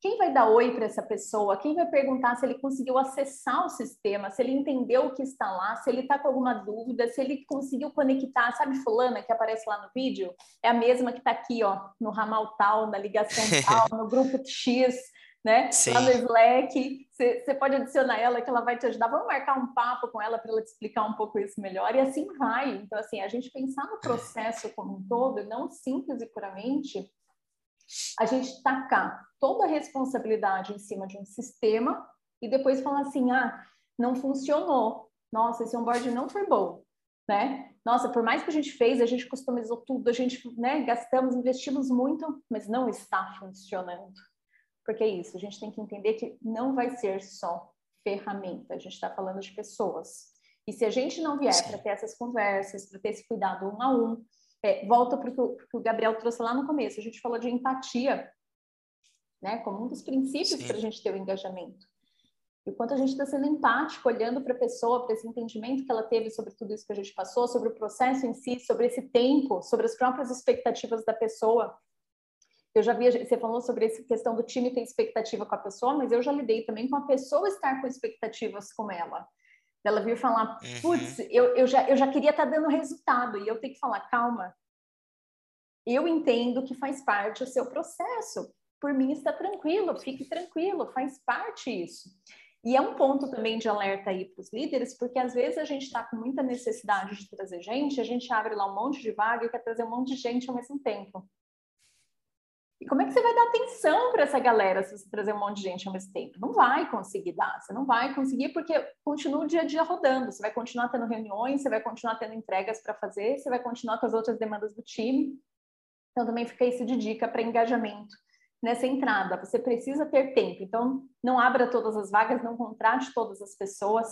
Quem vai dar oi para essa pessoa? Quem vai perguntar se ele conseguiu acessar o sistema, se ele entendeu o que está lá, se ele está com alguma dúvida, se ele conseguiu conectar? Sabe, fulana que aparece lá no vídeo? É a mesma que está aqui, ó, no ramal tal, na ligação tal, no grupo X né? Sim. Lá no Slack, você pode adicionar ela que ela vai te ajudar. Vamos marcar um papo com ela para ela te explicar um pouco isso melhor. E assim vai. Então, assim, a gente pensar no processo como um todo, não simples e puramente, a gente tacar toda a responsabilidade em cima de um sistema e depois falar assim, ah, não funcionou. Nossa, esse onboard não foi bom, né? Nossa, por mais que a gente fez, a gente customizou tudo, a gente, né, gastamos, investimos muito, mas não está funcionando. Porque é isso, a gente tem que entender que não vai ser só ferramenta, a gente está falando de pessoas. E se a gente não vier para ter essas conversas, para ter esse cuidado um a um, é, volta para o que o Gabriel trouxe lá no começo, a gente falou de empatia, né, como um dos princípios para a gente ter o engajamento. E o quanto a gente está sendo empático, olhando para a pessoa, para esse entendimento que ela teve sobre tudo isso que a gente passou, sobre o processo em si, sobre esse tempo, sobre as próprias expectativas da pessoa. Eu já vi, você falou sobre essa questão do time ter expectativa com a pessoa, mas eu já lidei também com a pessoa estar com expectativas com ela. Ela vir falar, uhum. putz, uhum. eu, eu, já, eu já queria estar tá dando resultado, e eu tenho que falar, calma, eu entendo que faz parte do seu processo. Por mim está tranquilo, fique tranquilo, faz parte isso. E é um ponto também de alerta aí para os líderes, porque às vezes a gente está com muita necessidade de trazer gente, a gente abre lá um monte de vaga e quer trazer um monte de gente ao mesmo tempo. E como é que você vai dar atenção para essa galera se você trazer um monte de gente ao mesmo tempo? Não vai conseguir dar, você não vai conseguir porque continua o dia a dia rodando, você vai continuar tendo reuniões, você vai continuar tendo entregas para fazer, você vai continuar com as outras demandas do time. Então também fica isso de dica para engajamento nessa entrada. Você precisa ter tempo. Então, não abra todas as vagas, não contrate todas as pessoas.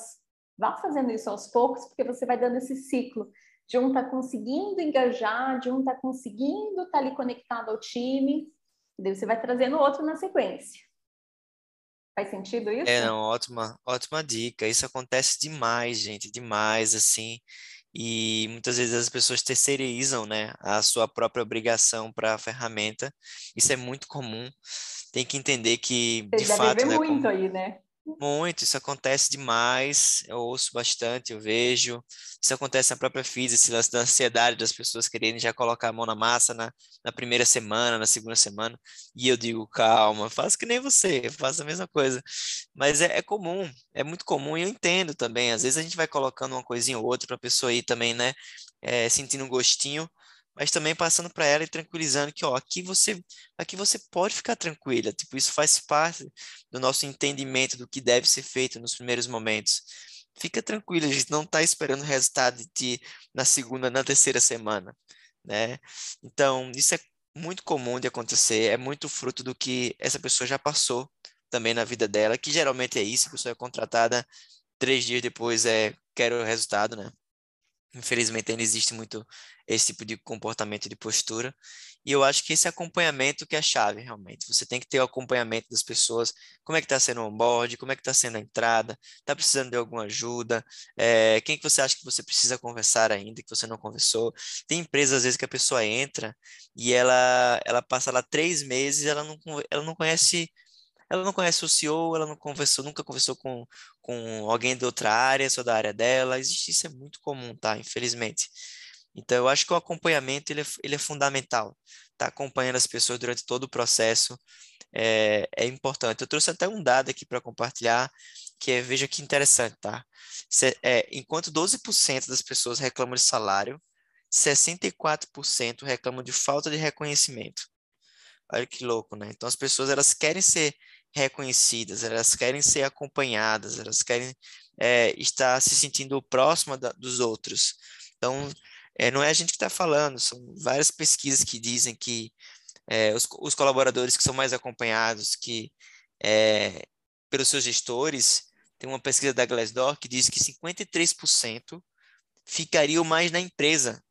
Vá fazendo isso aos poucos, porque você vai dando esse ciclo de um estar tá conseguindo engajar, de um estar tá conseguindo estar tá ali conectado ao time, e daí você vai trazendo outro na sequência. Faz sentido isso? É, não, ótima, ótima dica. Isso acontece demais, gente, demais, assim. E muitas vezes as pessoas terceirizam, né, a sua própria obrigação para a ferramenta. Isso é muito comum. Tem que entender que, Você de fato, né, muito como... aí, né? Muito, isso acontece demais, eu ouço bastante, eu vejo. Isso acontece na própria física, esse da ansiedade das pessoas quererem já colocar a mão na massa na, na primeira semana, na segunda semana. E eu digo, calma, faça que nem você, faça a mesma coisa. Mas é, é comum, é muito comum e eu entendo também. Às vezes a gente vai colocando uma coisinha ou outra para a pessoa ir também, né, é, sentindo um gostinho mas também passando para ela e tranquilizando que, ó, aqui você, aqui você pode ficar tranquila, tipo, isso faz parte do nosso entendimento do que deve ser feito nos primeiros momentos. Fica tranquila, a gente não está esperando o resultado de ti na segunda, na terceira semana, né? Então, isso é muito comum de acontecer, é muito fruto do que essa pessoa já passou também na vida dela, que geralmente é isso, a pessoa é contratada, três dias depois é quero o resultado, né? Infelizmente ainda existe muito esse tipo de comportamento de postura. E eu acho que esse acompanhamento que é a chave, realmente. Você tem que ter o acompanhamento das pessoas, como é que está sendo o onboard, como é que está sendo a entrada, está precisando de alguma ajuda, é, quem que você acha que você precisa conversar ainda, que você não conversou. Tem empresas, às vezes, que a pessoa entra e ela, ela passa lá três meses, ela não, ela não conhece ela não conhece o CEO, ela não conversou, nunca conversou com, com alguém de outra área, só da área dela. Existe isso é muito comum, tá? Infelizmente. Então, eu acho que o acompanhamento ele é, ele é fundamental. Tá acompanhando as pessoas durante todo o processo é, é importante. Eu trouxe até um dado aqui para compartilhar, que é, veja que interessante, tá? Se, é, enquanto 12% das pessoas reclamam de salário, 64% reclamam de falta de reconhecimento. Olha que louco, né? Então, as pessoas elas querem ser reconhecidas, elas querem ser acompanhadas, elas querem é, estar se sentindo próxima da, dos outros. Então, é, não é a gente que está falando, são várias pesquisas que dizem que é, os, os, colaboradores que são mais acompanhados que pelos seus gestores, tem uma pesquisa da Glassdoor que diz que 53% ficariam mais na empresa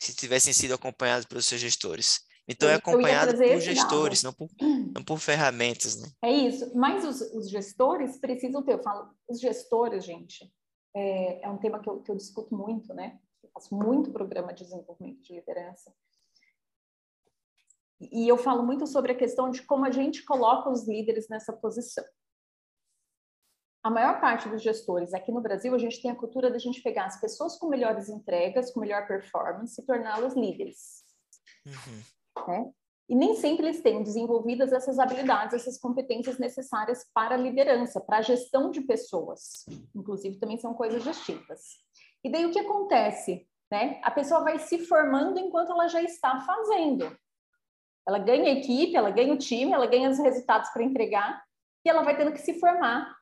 se tivessem sido acompanhados pelos seus gestores. Então, é acompanhado por gestores, não por, não por, ferramentas, né? É isso. Mas os, os, gestores precisam ter, eu falo, os gestores, gente, é, é um tema que eu, que eu discuto muito, né? Eu faço muito programa de desenvolvimento de liderança. E eu falo muito sobre a questão de como a gente coloca os líderes nessa posição. A maior parte dos gestores aqui no Brasil, a gente tem a cultura da gente pegar as pessoas com melhores entregas, com melhor performance e torná-las líderes. Uhum né? E nem sempre eles têm desenvolvidas essas habilidades, essas competências necessárias para a liderança, para a gestão de pessoas. Inclusive, também são coisas distintas. E daí o que acontece? Né? A pessoa vai se formando enquanto ela já está fazendo. Ela ganha equipe, ela ganha o time, ela ganha os resultados para entregar, e ela vai tendo que se formar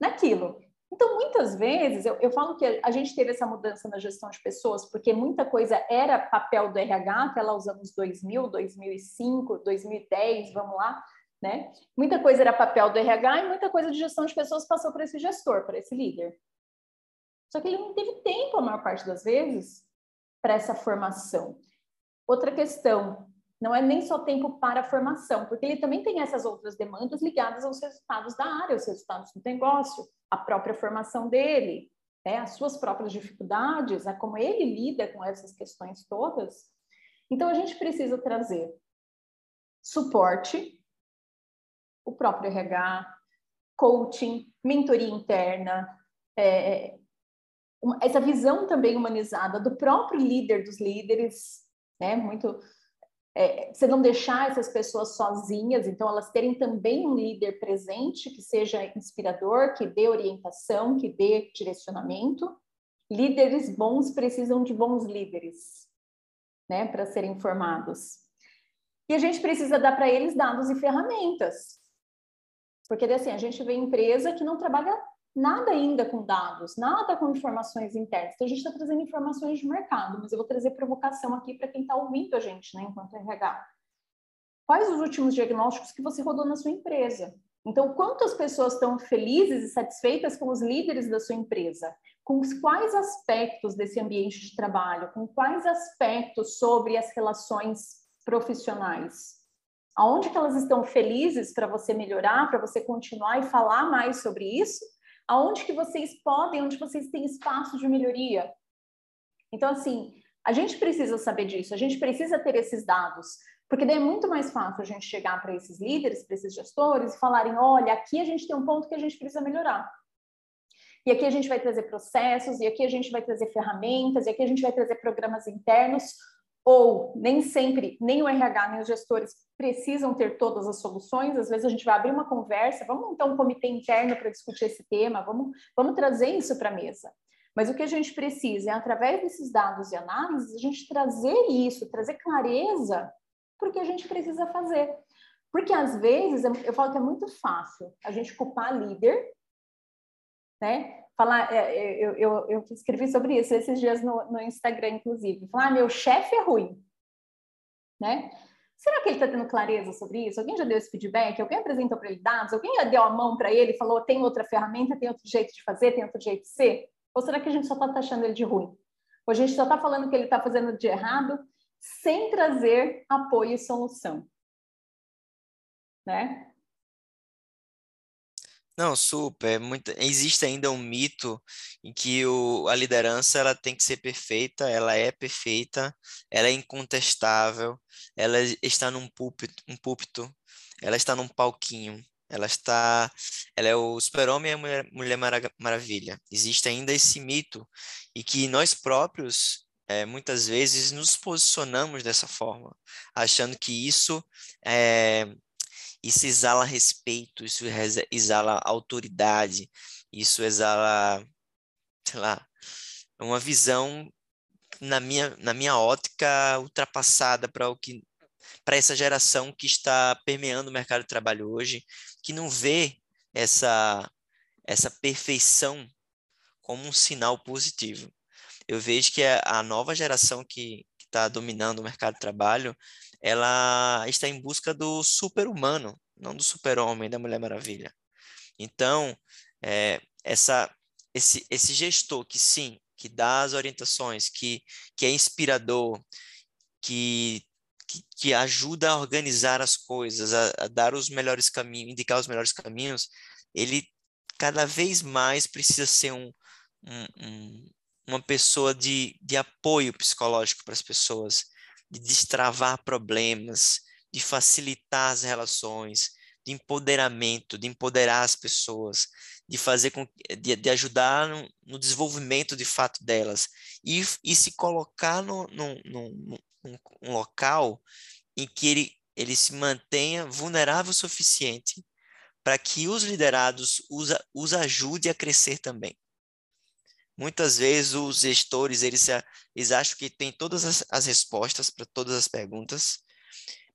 naquilo. Então, muitas vezes, eu, eu, falo que a gente teve essa mudança na gestão de pessoas, porque muita coisa era papel do RH até lá os anos 2000, 2005, 2010, vamos lá, né? Muita coisa era papel do RH e muita coisa de gestão de pessoas passou para esse gestor, para esse líder. Só que ele não teve tempo, a maior parte das vezes, para essa formação. Outra questão, não é nem só tempo para a formação, porque ele também tem essas outras demandas ligadas aos resultados da área, aos resultados do negócio, a própria formação dele, né, as suas próprias dificuldades, a como ele lida com essas questões todas. Então, a gente precisa trazer suporte, o próprio RH, coaching, mentoria interna, é, essa visão também humanizada do próprio líder dos líderes, né, muito é, você não deixar essas pessoas sozinhas, então elas terem também um líder presente que seja inspirador, que dê orientação, que dê direcionamento. Líderes bons precisam de bons líderes, né, para serem formados. E a gente precisa dar para eles dados e ferramentas. Porque assim, a gente vê empresa que não trabalha nada ainda com dados, nada com informações internas. Então, a gente está trazendo informações de mercado, mas eu vou trazer provocação aqui para quem está ouvindo a gente, né, enquanto RH. Quais os últimos diagnósticos que você rodou na sua empresa? Então, quantas pessoas estão felizes e satisfeitas com os líderes da sua empresa? Com quais aspectos desse ambiente de trabalho? Com quais aspectos sobre as relações profissionais? Aonde que elas estão felizes para você melhorar, para você continuar e falar mais sobre isso? Aonde que vocês podem, onde vocês têm espaço de melhoria? Então, assim, a gente precisa saber disso, a gente precisa ter esses dados, porque daí é muito mais fácil a gente chegar para esses líderes, para esses gestores e falarem: olha, aqui a gente tem um ponto que a gente precisa melhorar. E aqui a gente vai trazer processos, e aqui a gente vai trazer ferramentas, e aqui a gente vai trazer programas internos, ou nem sempre, nem o RH, nem os gestores precisam ter todas as soluções. Às vezes a gente vai abrir uma conversa, vamos montar um comitê interno para discutir esse tema, vamos, vamos trazer isso para a mesa. Mas o que a gente precisa é, através desses dados e análises, a gente trazer isso, trazer clareza porque a gente precisa fazer. Porque às vezes eu falo que é muito fácil a gente culpar líder, né? Falar, é, é, eu, eu, eu escrevi sobre isso esses dias no, no Instagram, inclusive. Falar, ah, meu chefe é ruim, né? Será que ele está tendo clareza sobre isso? Alguém já deu esse feedback? Alguém apresentou para ele dados? Alguém já deu a mão para ele e falou: tem outra ferramenta, tem outro jeito de fazer, tem outro jeito de ser? Ou será que a gente só está taxando ele de ruim? Ou a gente só está falando que ele está fazendo de errado sem trazer apoio e solução. Né? Não, super. Muito, existe ainda um mito em que o, a liderança ela tem que ser perfeita, ela é perfeita, ela é incontestável, ela está num púlpito, um púlpito, ela está num palquinho, ela está, ela é o super-homem e a mulher, mulher maravilha. Existe ainda esse mito e que nós próprios é, muitas vezes nos posicionamos dessa forma, achando que isso é, isso exala respeito, isso exala autoridade, isso exala, sei lá, uma visão na minha, na minha ótica ultrapassada para o que para essa geração que está permeando o mercado de trabalho hoje, que não vê essa essa perfeição como um sinal positivo. Eu vejo que a, nova geração que está dominando o mercado de trabalho, ela está em busca do super-humano, não do super-homem, da Mulher Maravilha. Então, é, essa, esse, esse gestor que sim, que dá as orientações, que, que é inspirador, que, que, que ajuda a organizar as coisas, a, a dar os melhores caminhos, indicar os melhores caminhos, ele cada vez mais precisa ser um, um, um, uma pessoa de, de apoio psicológico para as pessoas, de destravar problemas, de facilitar as relações, de empoderamento, de empoderar as pessoas, de fazer com, de, de ajudar no, no, desenvolvimento de fato delas e, e se colocar no, no, no, local em que ele, ele se mantenha vulnerável o suficiente para que os liderados os, os ajude a crescer também. Muitas vezes os gestores, eles, eles acham que tem todas as, as respostas para todas as perguntas.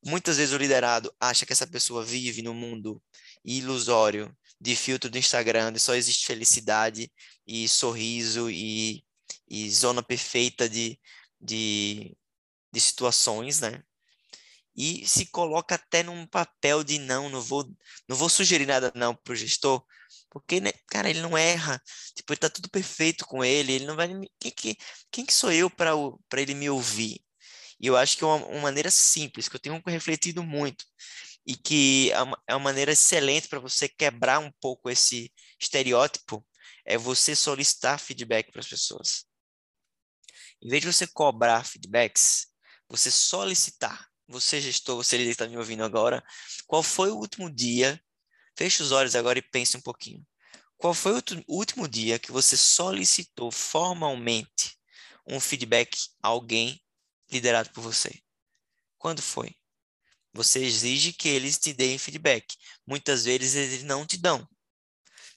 Muitas vezes o liderado acha que essa pessoa vive no mundo ilusório de filtro do Instagram, onde só existe felicidade e sorriso e, e zona perfeita de, de, de situações, né? E se coloca até num papel de não, não vou, não vou sugerir nada não para o gestor, porque, né, cara, ele não erra. Tipo, ele tá tudo perfeito com ele. Ele não vai. Quem que, quem que sou eu para ele me ouvir? E eu acho que é uma, uma, maneira simples, que eu tenho refletido muito, e que é uma, é uma maneira excelente para você quebrar um pouco esse estereótipo, é você solicitar feedback para as pessoas. Em vez de você cobrar feedbacks, você solicitar. Você, gestor, você está me ouvindo agora, qual foi o último dia Feche os olhos agora e pense um pouquinho. Qual foi o último dia que você solicitou formalmente um feedback a alguém liderado por você? Quando foi? Você exige que eles te deem feedback. Muitas vezes eles não te dão.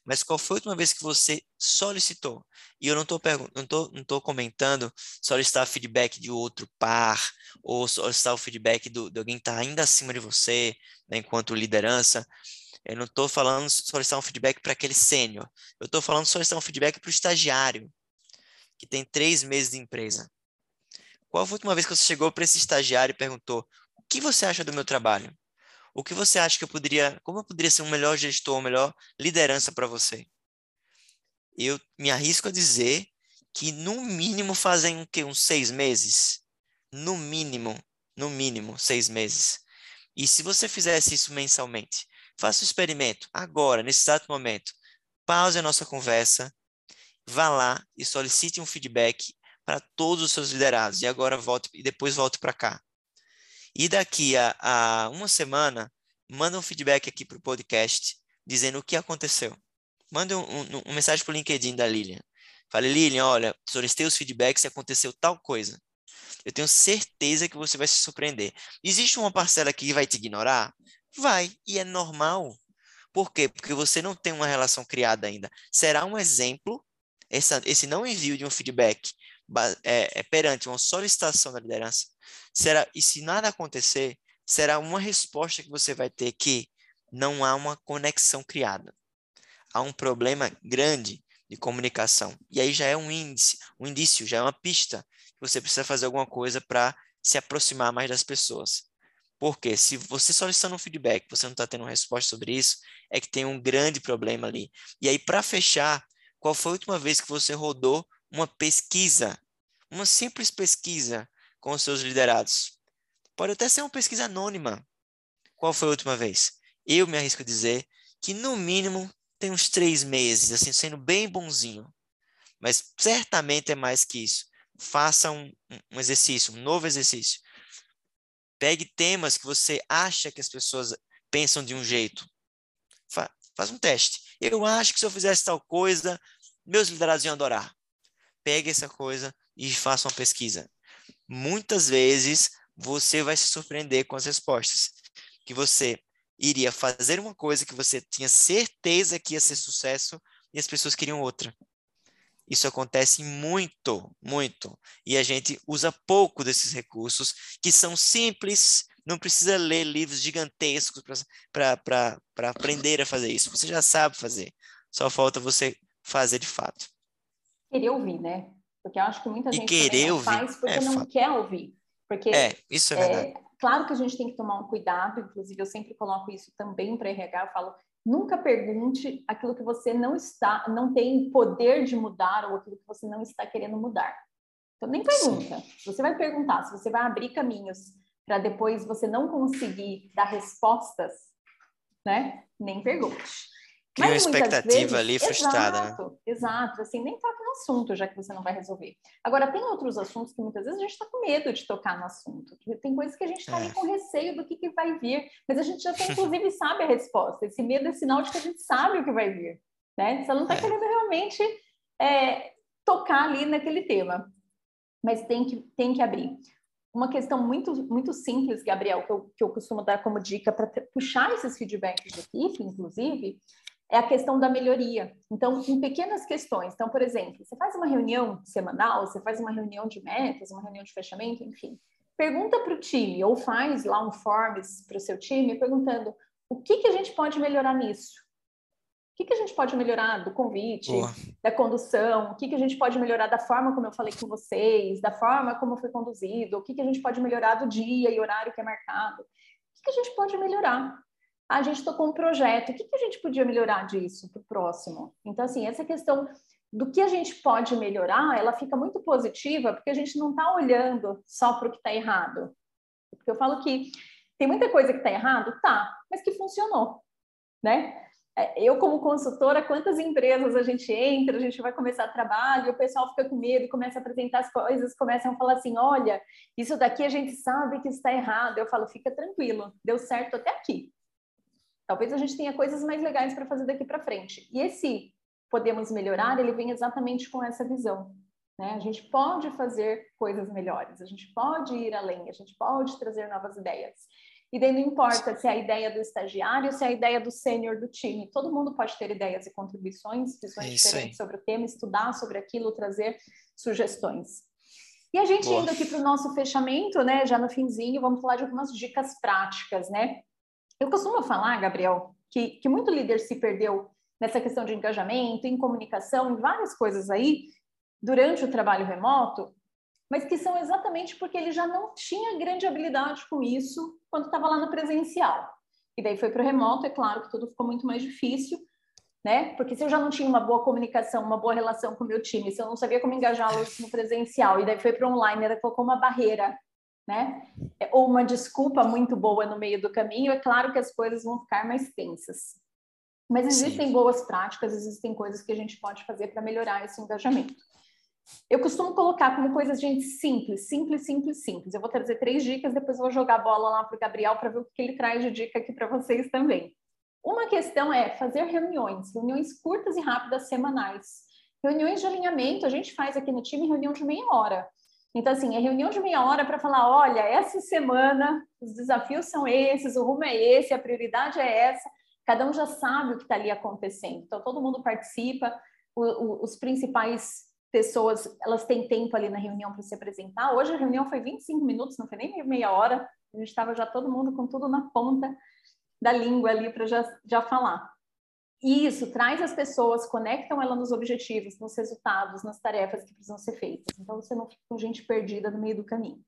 Mas qual foi a última vez que você solicitou? E eu não estou não tô, não tô comentando solicitar feedback de outro par, ou solicitar o feedback do, de alguém que está ainda acima de você, né, enquanto liderança. Eu não estou falando solicitar um feedback para aquele sênior. Eu estou falando solicitar um feedback para o estagiário, que tem três meses de empresa. Qual foi a última vez que você chegou para esse estagiário e perguntou: o que você acha do meu trabalho? O que você acha que eu poderia, como eu poderia ser um melhor gestor, uma melhor liderança para você? Eu me arrisco a dizer que no mínimo fazem o quê? Uns seis meses? No mínimo, no mínimo, seis meses. E se você fizesse isso mensalmente, faça o experimento agora, nesse exato momento. Pause a nossa conversa, vá lá e solicite um feedback para todos os seus liderados. E agora volte e depois volte para cá. E daqui a, a, uma semana, manda um feedback aqui para o podcast dizendo o que aconteceu. Manda um, um, um mensagem para o LinkedIn da Lilian. Fale, Lilian, olha, solicitei os feedbacks e aconteceu tal coisa. Eu tenho certeza que você vai se surpreender. Existe uma parcela que vai te ignorar? Vai, e é normal. Por quê? Porque você não tem uma relação criada ainda. Será um exemplo, essa, esse não envio de um feedback é, é, perante uma solicitação da liderança, será, e se nada acontecer, será uma resposta que você vai ter que não há uma conexão criada. Há um problema grande de comunicação. E aí já é um índice, um indício, já é uma pista que você precisa fazer alguma coisa para se aproximar mais das pessoas. Porque se você solicitando um feedback, você não está tendo uma resposta sobre isso, é que tem um grande problema ali. E aí, para fechar, qual foi a última vez que você rodou uma pesquisa, uma simples pesquisa com os seus liderados? Pode até ser uma pesquisa anônima. Qual foi a última vez? Eu me arrisco a dizer que, no mínimo, tem uns três meses, assim, sendo bem bonzinho. Mas certamente é mais que isso. Faça um, um exercício, um novo exercício. Pegue temas que você acha que as pessoas pensam de um jeito. Fa faz um teste. Eu acho que se eu fizesse tal coisa, meus liderados iam adorar. Pegue essa coisa e faça uma pesquisa. Muitas vezes você vai se surpreender com as respostas. Que você iria fazer uma coisa que você tinha certeza que ia ser sucesso e as pessoas queriam outra. Isso acontece muito, muito. E a gente usa pouco desses recursos, que são simples, não precisa ler livros gigantescos para aprender a fazer isso. Você já sabe fazer. Só falta você fazer de fato. Querer ouvir, né? Porque eu acho que muita gente querer ouvir, faz porque é não fato. quer ouvir. Porque, é, isso é verdade. É, claro que a gente tem que tomar um cuidado, inclusive eu sempre coloco isso também para RH, eu falo, Nunca pergunte aquilo que você não está, não tem poder de mudar ou aquilo que você não está querendo mudar. Então nem pergunta. Você vai perguntar se você vai abrir caminhos para depois você não conseguir dar respostas, né? Nem pergunte. Cria uma expectativa vezes, ali frustrada, né? exato, né? Exato, assim, nem toca no assunto, já que você não vai resolver. Agora, tem outros assuntos que muitas vezes a gente está com medo de tocar no assunto. Tem coisas que a gente está é. ali com receio do que, que vai vir, mas a gente já tem, inclusive, sabe a resposta. Esse medo é sinal de que a gente sabe o que vai vir, né? Você não está é. querendo realmente é, tocar ali naquele tema, mas tem que, tem que abrir. Uma questão muito, muito simples, Gabriel, que eu, que eu costumo dar como dica para puxar esses feedbacks de equipe, inclusive, é a questão da melhoria. Então, em pequenas questões. Então, por exemplo, você faz uma reunião semanal, você faz uma reunião de metas, uma reunião de fechamento, enfim. Pergunta para o time, ou faz lá um forms para o seu time, perguntando o que, que a gente pode melhorar nisso? O que, que a gente pode melhorar do convite, Boa. da condução? O que, que a gente pode melhorar da forma como eu falei com vocês, da forma como foi conduzido? O que, que a gente pode melhorar do dia e horário que é marcado? O que, que a gente pode melhorar? A gente tocou um projeto, o que, que a gente podia melhorar disso para o próximo? Então, assim, essa questão do que a gente pode melhorar, ela fica muito positiva, porque a gente não está olhando só para o que está errado. Porque eu falo que tem muita coisa que está errado, tá, mas que funcionou, né? É, eu, como consultora, quantas empresas a gente entra, a gente vai começar trabalho, o pessoal fica com medo, começa a apresentar as coisas, começam a falar assim: olha, isso daqui a gente sabe que está errado. Eu falo, fica tranquilo, deu certo até aqui. Talvez a gente tenha coisas mais legais para fazer daqui para frente. E esse podemos melhorar, ele vem exatamente com essa visão. Né? A gente pode fazer coisas melhores, a gente pode ir além, a gente pode trazer novas ideias. E daí não importa se é a ideia do estagiário, se é a ideia do sênior do time. Todo mundo pode ter ideias e contribuições, visões é diferentes sobre o tema, estudar sobre aquilo, trazer sugestões. E a gente Boa. indo aqui para o nosso fechamento, né? Já no finzinho, vamos falar de algumas dicas práticas, né? Eu costumo falar, Gabriel, que, que muito líder se perdeu nessa questão de engajamento, em comunicação, em várias coisas aí, durante o trabalho remoto, mas que são exatamente porque ele já não tinha grande habilidade com isso quando estava lá no presencial. E daí foi para o remoto, é claro que tudo ficou muito mais difícil, né? Porque se eu já não tinha uma boa comunicação, uma boa relação com o meu time, se eu não sabia como engajá-los no presencial, e daí foi para online, ela colocou uma barreira, né? Ou uma desculpa muito boa no meio do caminho, é claro que as coisas vão ficar mais tensas. Mas existem Sim. boas práticas, existem coisas que a gente pode fazer para melhorar esse engajamento. Eu costumo colocar como coisas, gente, simples, simples, simples, simples. Eu vou trazer três dicas, depois eu vou jogar a bola lá para o Gabriel para ver o que ele traz de dica aqui para vocês também. Uma questão é fazer reuniões, reuniões curtas e rápidas semanais. Reuniões de alinhamento, a gente faz aqui no time reunião de meia hora. Então, assim, é reunião de meia hora para falar: olha, essa semana os desafios são esses, o rumo é esse, a prioridade é essa. Cada um já sabe o que está ali acontecendo. Então, todo mundo participa, o, o, os principais pessoas, elas têm tempo ali na reunião para se apresentar. Hoje a reunião foi 25 minutos, não foi nem meia hora. A gente estava já todo mundo com tudo na ponta da língua ali para já, já falar. E isso traz as pessoas, conectam ela nos objetivos, nos resultados, nas tarefas que precisam ser feitas. Então você não fica com gente perdida no meio do caminho.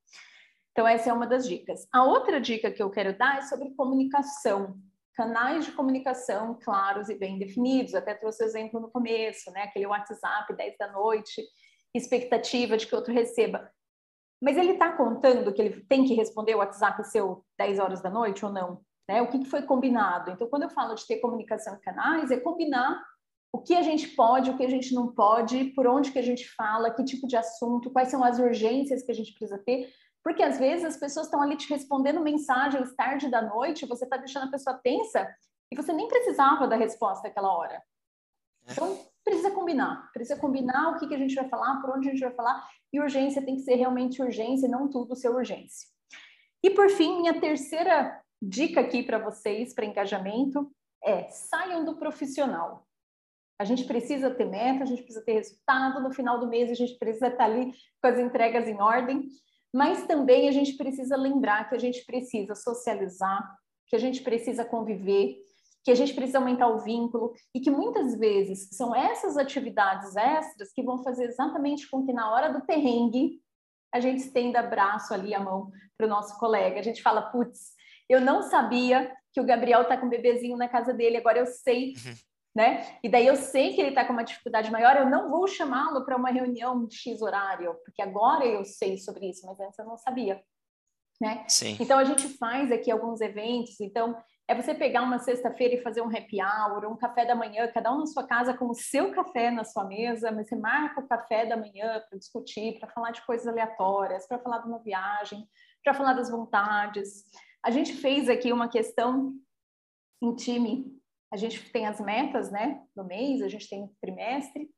Então essa é uma das dicas. A outra dica que eu quero dar é sobre comunicação. Canais de comunicação claros e bem definidos. Até trouxe o exemplo no começo, né? Aquele WhatsApp 10 da noite, expectativa de que outro receba. Mas ele está contando que ele tem que responder o WhatsApp seu 10 horas da noite ou não? Né? O que, que foi combinado? Então, quando eu falo de ter comunicação em canais, é combinar o que a gente pode, o que a gente não pode, por onde que a gente fala, que tipo de assunto, quais são as urgências que a gente precisa ter, porque às vezes as pessoas estão ali te respondendo mensagens tarde da noite, você está deixando a pessoa tensa e você nem precisava da resposta naquela hora. Então, precisa combinar, precisa combinar o que, que a gente vai falar, por onde a gente vai falar, e urgência tem que ser realmente urgência, não tudo ser urgência. E por fim, minha terceira dica aqui para vocês, para engajamento, é saiam do profissional. A gente precisa ter meta, a gente precisa ter resultado, no final do mês a gente precisa estar ali com as entregas em ordem, mas também a gente precisa lembrar que a gente precisa socializar, que a gente precisa conviver, que a gente precisa aumentar o vínculo e que muitas vezes são essas atividades extras que vão fazer exatamente com que na hora do perrengue a gente estenda braço ali, a mão para o nosso colega. A gente fala, putz, eu não sabia que o Gabriel está com um bebezinho na casa dele, agora eu sei, uhum. né? E daí eu sei que ele está com uma dificuldade maior, eu não vou chamá-lo para uma reunião de X horário, porque agora eu sei sobre isso, mas antes eu não sabia. Né? Sim. Então a gente faz aqui alguns eventos, então é você pegar uma sexta-feira e fazer um happy hour, um café da manhã, cada um na sua casa com o seu café na sua mesa, mas você marca o café da manhã para discutir, para falar de coisas aleatórias, para falar de uma viagem, para falar das vontades. A gente fez aqui uma questão em time. A gente tem as metas, né, do mês, a gente tem o trimestre,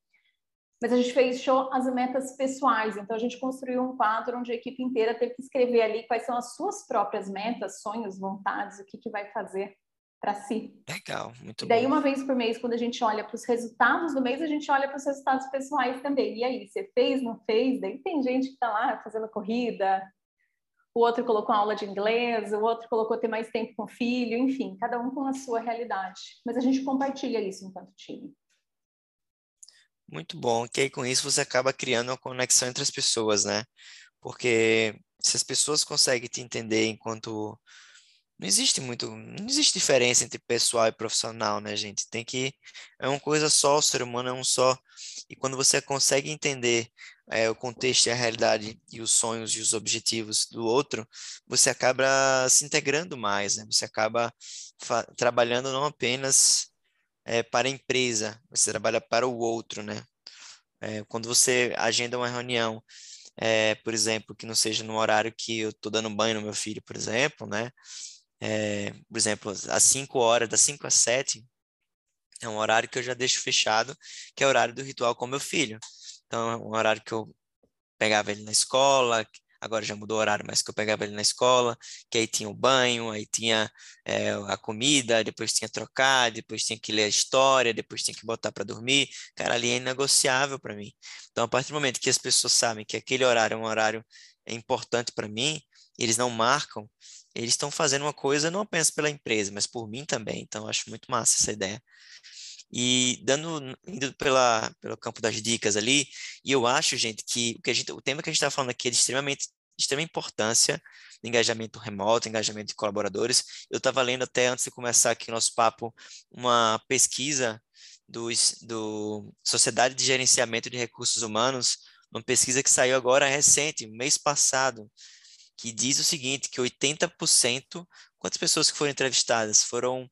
mas a gente fez show as metas pessoais. Então a gente construiu um quadro onde a equipe inteira teve que escrever ali quais são as suas próprias metas, sonhos, vontades, o que que vai fazer para si. Legal, muito e daí, bom. uma vez por mês, quando a gente olha para os resultados do mês, a gente olha para os resultados pessoais também. E aí, você fez, não fez? Daí tem gente que está lá fazendo corrida, o outro colocou aula de inglês, o outro colocou ter mais tempo com o filho, enfim, cada um com a sua realidade. Mas a gente compartilha isso enquanto time. Muito bom, que aí com isso você acaba criando uma conexão entre as pessoas, né? Porque se as pessoas conseguem te entender enquanto não existe muito, não existe diferença entre pessoal e profissional, né, gente? Tem que é uma coisa só, o ser humano é um só. E quando você consegue entender é, o contexto e a realidade e os sonhos e os objetivos do outro, você acaba se integrando mais, né? Você acaba trabalhando não apenas é, para a empresa, você trabalha para o outro, né? É, quando você agenda uma reunião, é, por exemplo, que não seja no horário que eu estou dando banho no meu filho, por exemplo, né? É, por exemplo, às 5 horas, das 5 às 7, é um horário que eu já deixo fechado, que é o horário do ritual com meu filho. Então, é um horário que eu pegava ele na escola, agora já mudou o horário, mas que eu pegava ele na escola, que aí tinha o banho, aí tinha é, a comida, depois tinha trocar, depois tinha que ler a história, depois tinha que botar para dormir. Cara, ali é inegociável para mim. Então, a partir do momento que as pessoas sabem que aquele horário é um horário importante para mim, eles não marcam, eles estão fazendo uma coisa não apenas pela empresa, mas por mim também. Então, acho muito massa essa ideia. E dando, indo pela, pelo campo das dicas ali, e eu acho, gente, que o, que a gente, o tema que a gente está falando aqui é extremamente de extrema importância engajamento remoto, engajamento de colaboradores. Eu estava lendo até antes de começar aqui o nosso papo uma pesquisa do, do Sociedade de Gerenciamento de Recursos Humanos, uma pesquisa que saiu agora recente, mês passado, que diz o seguinte, que 80%, quantas pessoas que foram entrevistadas? Foram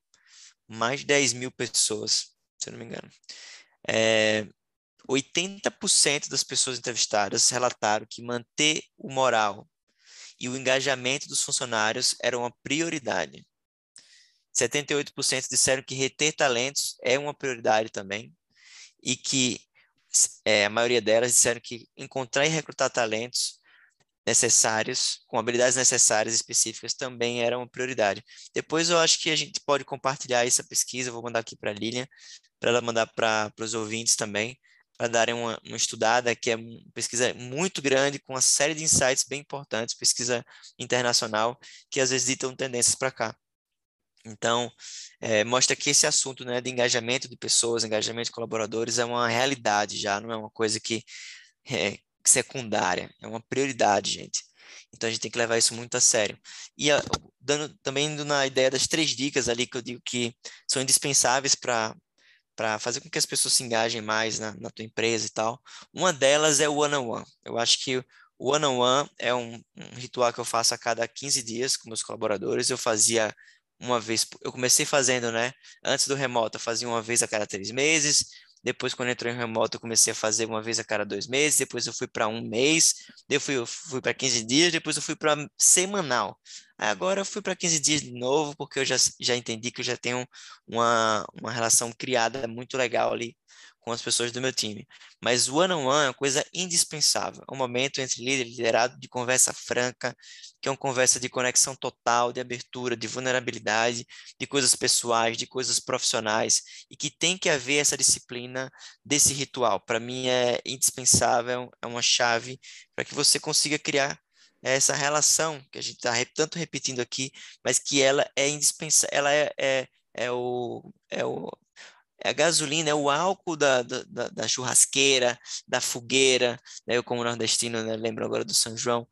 mais de 10 mil pessoas, se eu não me engano. É, 80% das pessoas entrevistadas relataram que manter o moral e o engajamento dos funcionários era uma prioridade. 78% disseram que reter talentos é uma prioridade também, e que é, a maioria delas disseram que encontrar e recrutar talentos necessários, com habilidades necessárias específicas, também era uma prioridade. Depois eu acho que a gente pode compartilhar essa pesquisa, vou mandar aqui para a Lilian, para ela mandar para os ouvintes também, para darem uma, uma, estudada, que é uma pesquisa muito grande, com uma série de insights bem importantes, pesquisa internacional, que às vezes ditam tendências para cá. Então, é, mostra que esse assunto né, de engajamento de pessoas, engajamento de colaboradores, é uma realidade já, não é uma coisa que é secundária, é uma prioridade, gente. Então, a gente tem que levar isso muito a sério. E a, dando, também indo na ideia das três dicas ali que eu digo que são indispensáveis para para fazer com que as pessoas se engajem mais na, na tua empresa e tal. Uma delas é o one-on-one. Eu acho que o one-on-one é um, um, ritual que eu faço a cada 15 dias com meus colaboradores. Eu fazia uma vez, eu comecei fazendo, né? Antes do remoto, eu fazia uma vez a cada três meses. Depois, quando entrou em remoto, eu comecei a fazer uma vez a cada dois meses. Depois, eu fui para um mês. Depois, eu fui para 15 dias. Depois, eu fui para semanal. Agora, eu fui para 15 dias de novo, porque eu já, já entendi que eu já tenho uma, uma relação criada muito legal ali com as pessoas do meu time. Mas o one-on-one -on -one é uma coisa indispensável. É um momento entre líder e liderado de conversa franca, que é uma conversa de conexão total, de abertura, de vulnerabilidade, de coisas pessoais, de coisas profissionais, e que tem que haver essa disciplina desse ritual. Para mim é indispensável, é uma chave para que você consiga criar essa relação que a gente está tanto repetindo aqui, mas que ela é indispensável, ela é, é, é, o, é o é a gasolina, é o álcool da, da, da churrasqueira, da fogueira, né? eu como nordestino né? lembro agora do São João,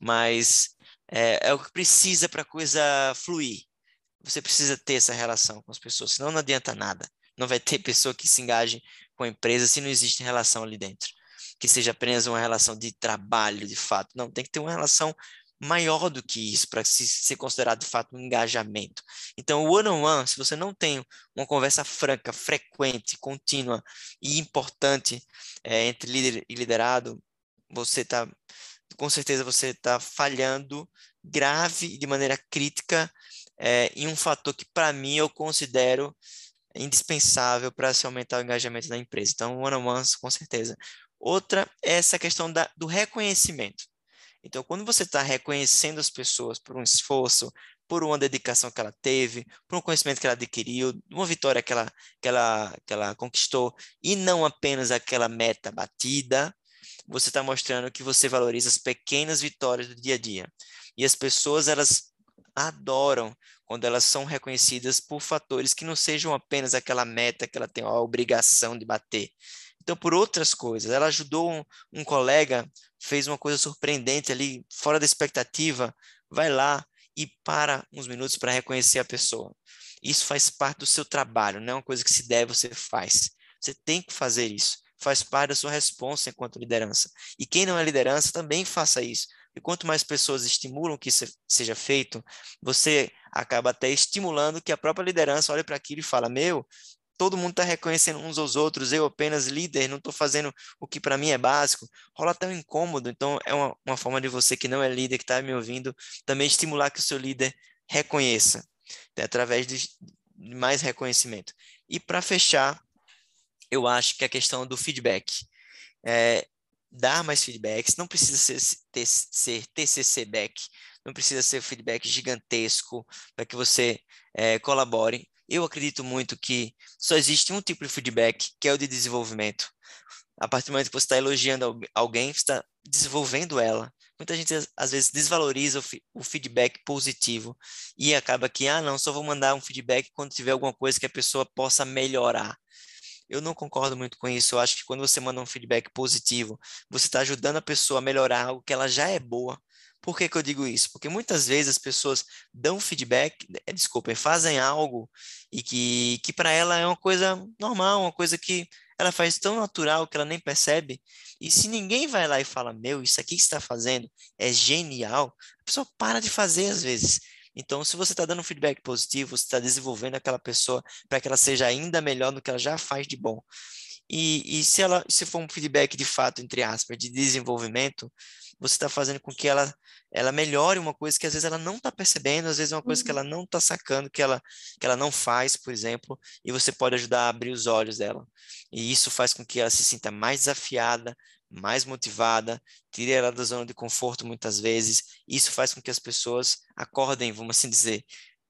mas é, é o que precisa para a coisa fluir. Você precisa ter essa relação com as pessoas, senão não adianta nada. Não vai ter pessoa que se engaje com a empresa se não existe relação ali dentro. Que seja apenas uma relação de trabalho, de fato. Não, tem que ter uma relação maior do que isso para se ser considerado de fato um engajamento. Então, o one-on-one, -on -one, se você não tem uma conversa franca, frequente, contínua e importante é, entre líder e liderado, você está, com certeza, você está falhando grave e de maneira crítica é, em um fator que, para mim, eu considero indispensável para se aumentar o engajamento da empresa. Então, one-on-one, com certeza. Outra é essa questão da, do reconhecimento. Então, quando você está reconhecendo as pessoas por um esforço, por uma dedicação que ela teve, por um conhecimento que ela adquiriu, uma vitória que ela, que ela, que ela conquistou, e não apenas aquela meta batida, você está mostrando que você valoriza as pequenas vitórias do dia a dia. E as pessoas, elas adoram quando elas são reconhecidas por fatores que não sejam apenas aquela meta que ela tem a obrigação de bater, então, por outras coisas. Ela ajudou um, um colega, fez uma coisa surpreendente ali, fora da expectativa, vai lá e para uns minutos para reconhecer a pessoa. Isso faz parte do seu trabalho, não é uma coisa que se der, você faz. Você tem que fazer isso. Faz parte da sua resposta enquanto liderança. E quem não é liderança também faça isso. E quanto mais pessoas estimulam que isso seja feito, você acaba até estimulando que a própria liderança olhe para aquilo e fala: Meu, todo mundo está reconhecendo uns aos outros, eu apenas líder, não estou fazendo o que para mim é básico, rola até um incômodo. Então, é uma, uma forma de você que não é líder, que está me ouvindo, também estimular que o seu líder reconheça, né, através de mais reconhecimento. E para fechar, eu acho que a questão do feedback. É, dar mais feedbacks, não precisa ser, ter, ser TCC back, não precisa ser feedback gigantesco para que você é, colabore, eu acredito muito que só existe um tipo de feedback, que é o de desenvolvimento. A partir do momento que você está elogiando alguém, você está desenvolvendo ela. Muita gente às vezes desvaloriza o, feedback positivo e acaba que, ah, não, só vou mandar um feedback quando tiver alguma coisa que a pessoa possa melhorar. Eu não concordo muito com isso. Eu acho que quando você manda um feedback positivo, você está ajudando a pessoa a melhorar algo que ela já é boa. Por que, que eu digo isso? Porque muitas vezes as pessoas dão feedback, é, desculpa, fazem algo e que, que para ela é uma coisa normal, uma coisa que ela faz tão natural que ela nem percebe. E se ninguém vai lá e fala, meu, isso aqui que está fazendo é genial, a pessoa para de fazer às vezes. Então, se você está dando um feedback positivo, você está desenvolvendo aquela pessoa para que ela seja ainda melhor no que ela já faz de bom. E, e se ela se for um feedback de fato, entre aspas, de desenvolvimento, você está fazendo com que ela, ela melhore uma coisa que às vezes ela não está percebendo, às vezes é uma coisa uhum. que ela não está sacando, que ela, que ela não faz, por exemplo, e você pode ajudar a abrir os olhos dela. E isso faz com que ela se sinta mais desafiada, mais motivada, tire ela da zona de conforto muitas vezes. Isso faz com que as pessoas acordem, vamos assim dizer,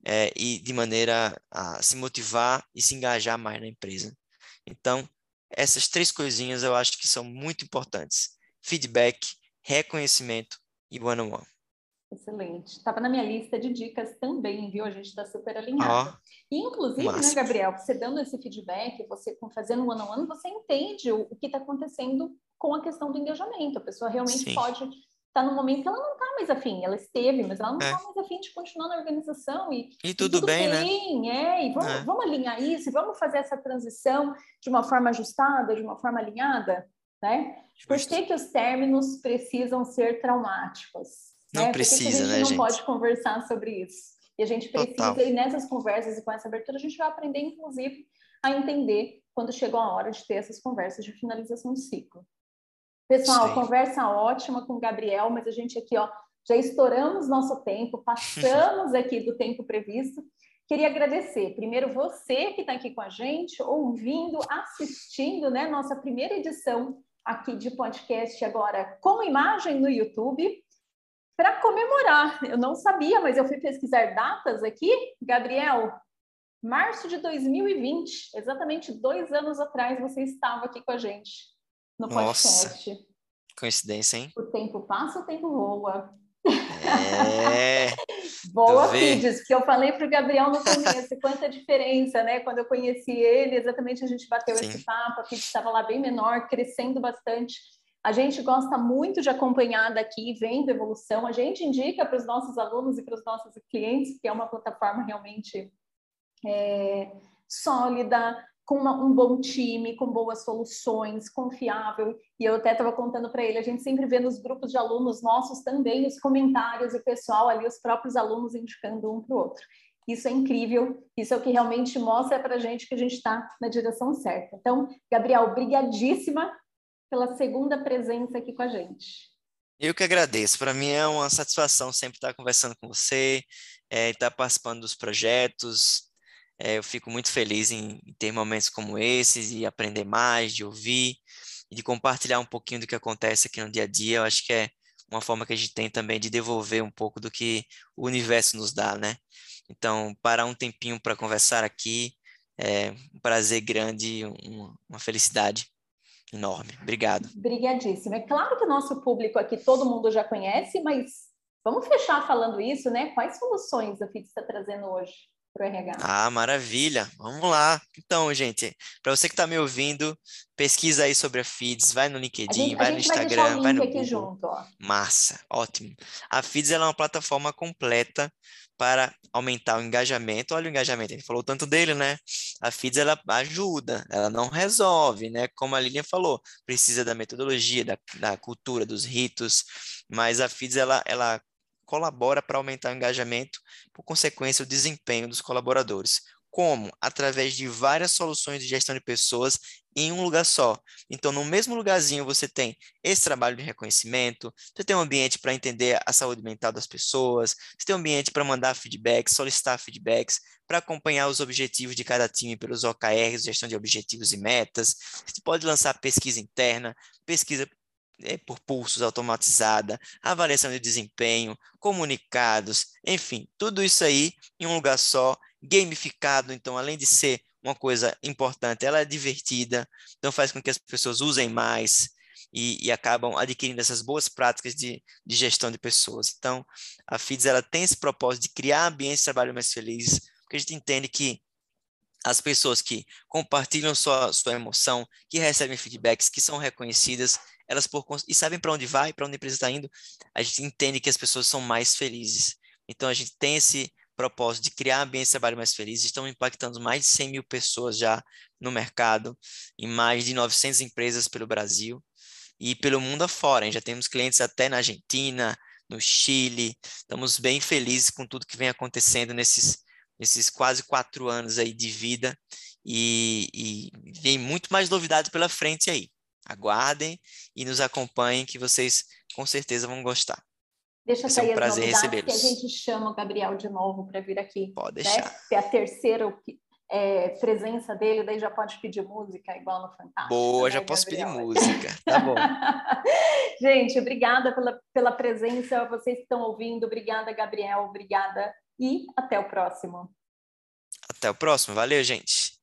é, e de maneira a se motivar e se engajar mais na empresa. Então, essas três coisinhas eu acho que são muito importantes: feedback, reconhecimento e one-on-one. -on -one. Excelente. Estava na minha lista de dicas também, viu? A gente está super alinhado. Oh, e, inclusive, né, Gabriel, você dando esse feedback, você fazendo one on one, você entende o, o que está acontecendo com a questão do engajamento. A pessoa realmente Sim. pode estar tá no momento que ela não está mais afim. Ela esteve, mas ela não está é. mais afim de continuar na organização. E, e tudo, e tudo bem, bem, né? É, e vamos, é. vamos alinhar isso, vamos fazer essa transição de uma forma ajustada, de uma forma alinhada, né? Por que, que os términos precisam ser traumáticos? Não né? precisa, que, que a gente né, não pode conversar sobre isso? E a gente precisa, Total. e nessas conversas e com essa abertura, a gente vai aprender, inclusive, a entender quando chegou a hora de ter essas conversas de finalização de ciclo. Pessoal, Sim. conversa ótima com o Gabriel, mas a gente aqui, ó, já estouramos nosso tempo, passamos aqui do tempo previsto. Queria agradecer, primeiro, você que está aqui com a gente, ouvindo, assistindo, né, nossa primeira edição aqui de podcast agora com imagem no YouTube, para comemorar. Eu não sabia, mas eu fui pesquisar datas aqui. Gabriel, março de 2020, exatamente dois anos atrás, você estava aqui com a gente no podcast. Nossa, coincidência, hein? O tempo passa, o tempo voa. É. Boa, Fides, que eu falei para o Gabriel no começo, quanta diferença, né? Quando eu conheci ele, exatamente a gente bateu Sim. esse papo, a Fides estava lá bem menor, crescendo bastante. A gente gosta muito de acompanhar daqui, vendo evolução. A gente indica para os nossos alunos e para os nossos clientes, que é uma plataforma realmente é, sólida, com uma, um bom time, com boas soluções, confiável. E eu até estava contando para ele, a gente sempre vê nos grupos de alunos nossos também os comentários e o pessoal ali, os próprios alunos indicando um para o outro. Isso é incrível, isso é o que realmente mostra para a gente que a gente está na direção certa. Então, Gabriel, brigadíssima pela segunda presença aqui com a gente. Eu que agradeço. Para mim é uma satisfação sempre estar conversando com você, é, estar participando dos projetos, é, eu fico muito feliz em, ter momentos como esses e aprender mais, de ouvir e de compartilhar um pouquinho do que acontece aqui no dia a dia. Eu acho que é uma forma que a gente tem também de devolver um pouco do que o universo nos dá, né? Então, parar um tempinho para conversar aqui é um prazer grande, uma felicidade enorme. Obrigado. Obrigadíssimo. É claro que o nosso público aqui todo mundo já conhece, mas vamos fechar falando isso, né? Quais soluções a FIT está trazendo hoje? Para o RH. Ah, maravilha. Vamos lá. Então, gente, para você que está me ouvindo, pesquisa aí sobre a Feeds, vai no LinkedIn, gente, vai no Instagram, vai, vai no Google. Junto, Massa, ótimo. A Feeds é uma plataforma completa para aumentar o engajamento. Olha o engajamento, a gente falou tanto dele, né? A Feeds ela ajuda, ela não resolve, né? Como a Lilian falou, precisa da metodologia, da, da cultura, dos ritos, mas a Feeds ela, ela colabora para aumentar o engajamento, por consequência, o desempenho dos colaboradores. Como? Através de várias soluções de gestão de pessoas em um lugar só. Então, no mesmo lugarzinho, você tem esse trabalho de reconhecimento, você tem um ambiente para entender a saúde mental das pessoas, você tem um ambiente para mandar feedbacks, solicitar feedbacks, para acompanhar os objetivos de cada time pelos OKRs, gestão de objetivos e metas. Você pode lançar pesquisa interna, pesquisa por pulsos automatizada, avaliação de desempenho, comunicados, enfim, tudo isso aí em um lugar só, gamificado, então além de ser uma coisa importante, ela é divertida, então faz com que as pessoas usem mais e, e acabam adquirindo essas boas práticas de, de, gestão de pessoas. Então, a FIDS ela tem esse propósito de criar ambientes de trabalho mais felizes, porque a gente entende que as pessoas que compartilham sua, sua emoção, que recebem feedbacks, que são reconhecidas, elas por e sabem para onde vai, para onde a empresa está indo, a gente entende que as pessoas são mais felizes. Então a gente tem esse propósito de criar ambientes de trabalho mais felizes, estão impactando mais de 100 mil pessoas já no mercado, em mais de 900 empresas pelo Brasil e pelo mundo afora. Já temos clientes até na Argentina, no Chile. Estamos bem felizes com tudo que vem acontecendo nesses, nesses quase quatro anos aí de vida e, e vem muito mais novidades pela frente aí. Aguardem e nos acompanhem que vocês com certeza vão gostar. Deixa sair é um prazer recebê-los. que a gente chama o Gabriel de novo para vir aqui. Pode né? deixar. Né? Se é a terceira é, presença dele, daí já pode pedir música, igual no Fantástico. Boa, né, já posso Gabriel? pedir música. Tá bom. gente, obrigada pela, pela presença, vocês que estão ouvindo. Obrigada, Gabriel. Obrigada e até o próximo. Até o próximo. Valeu, gente.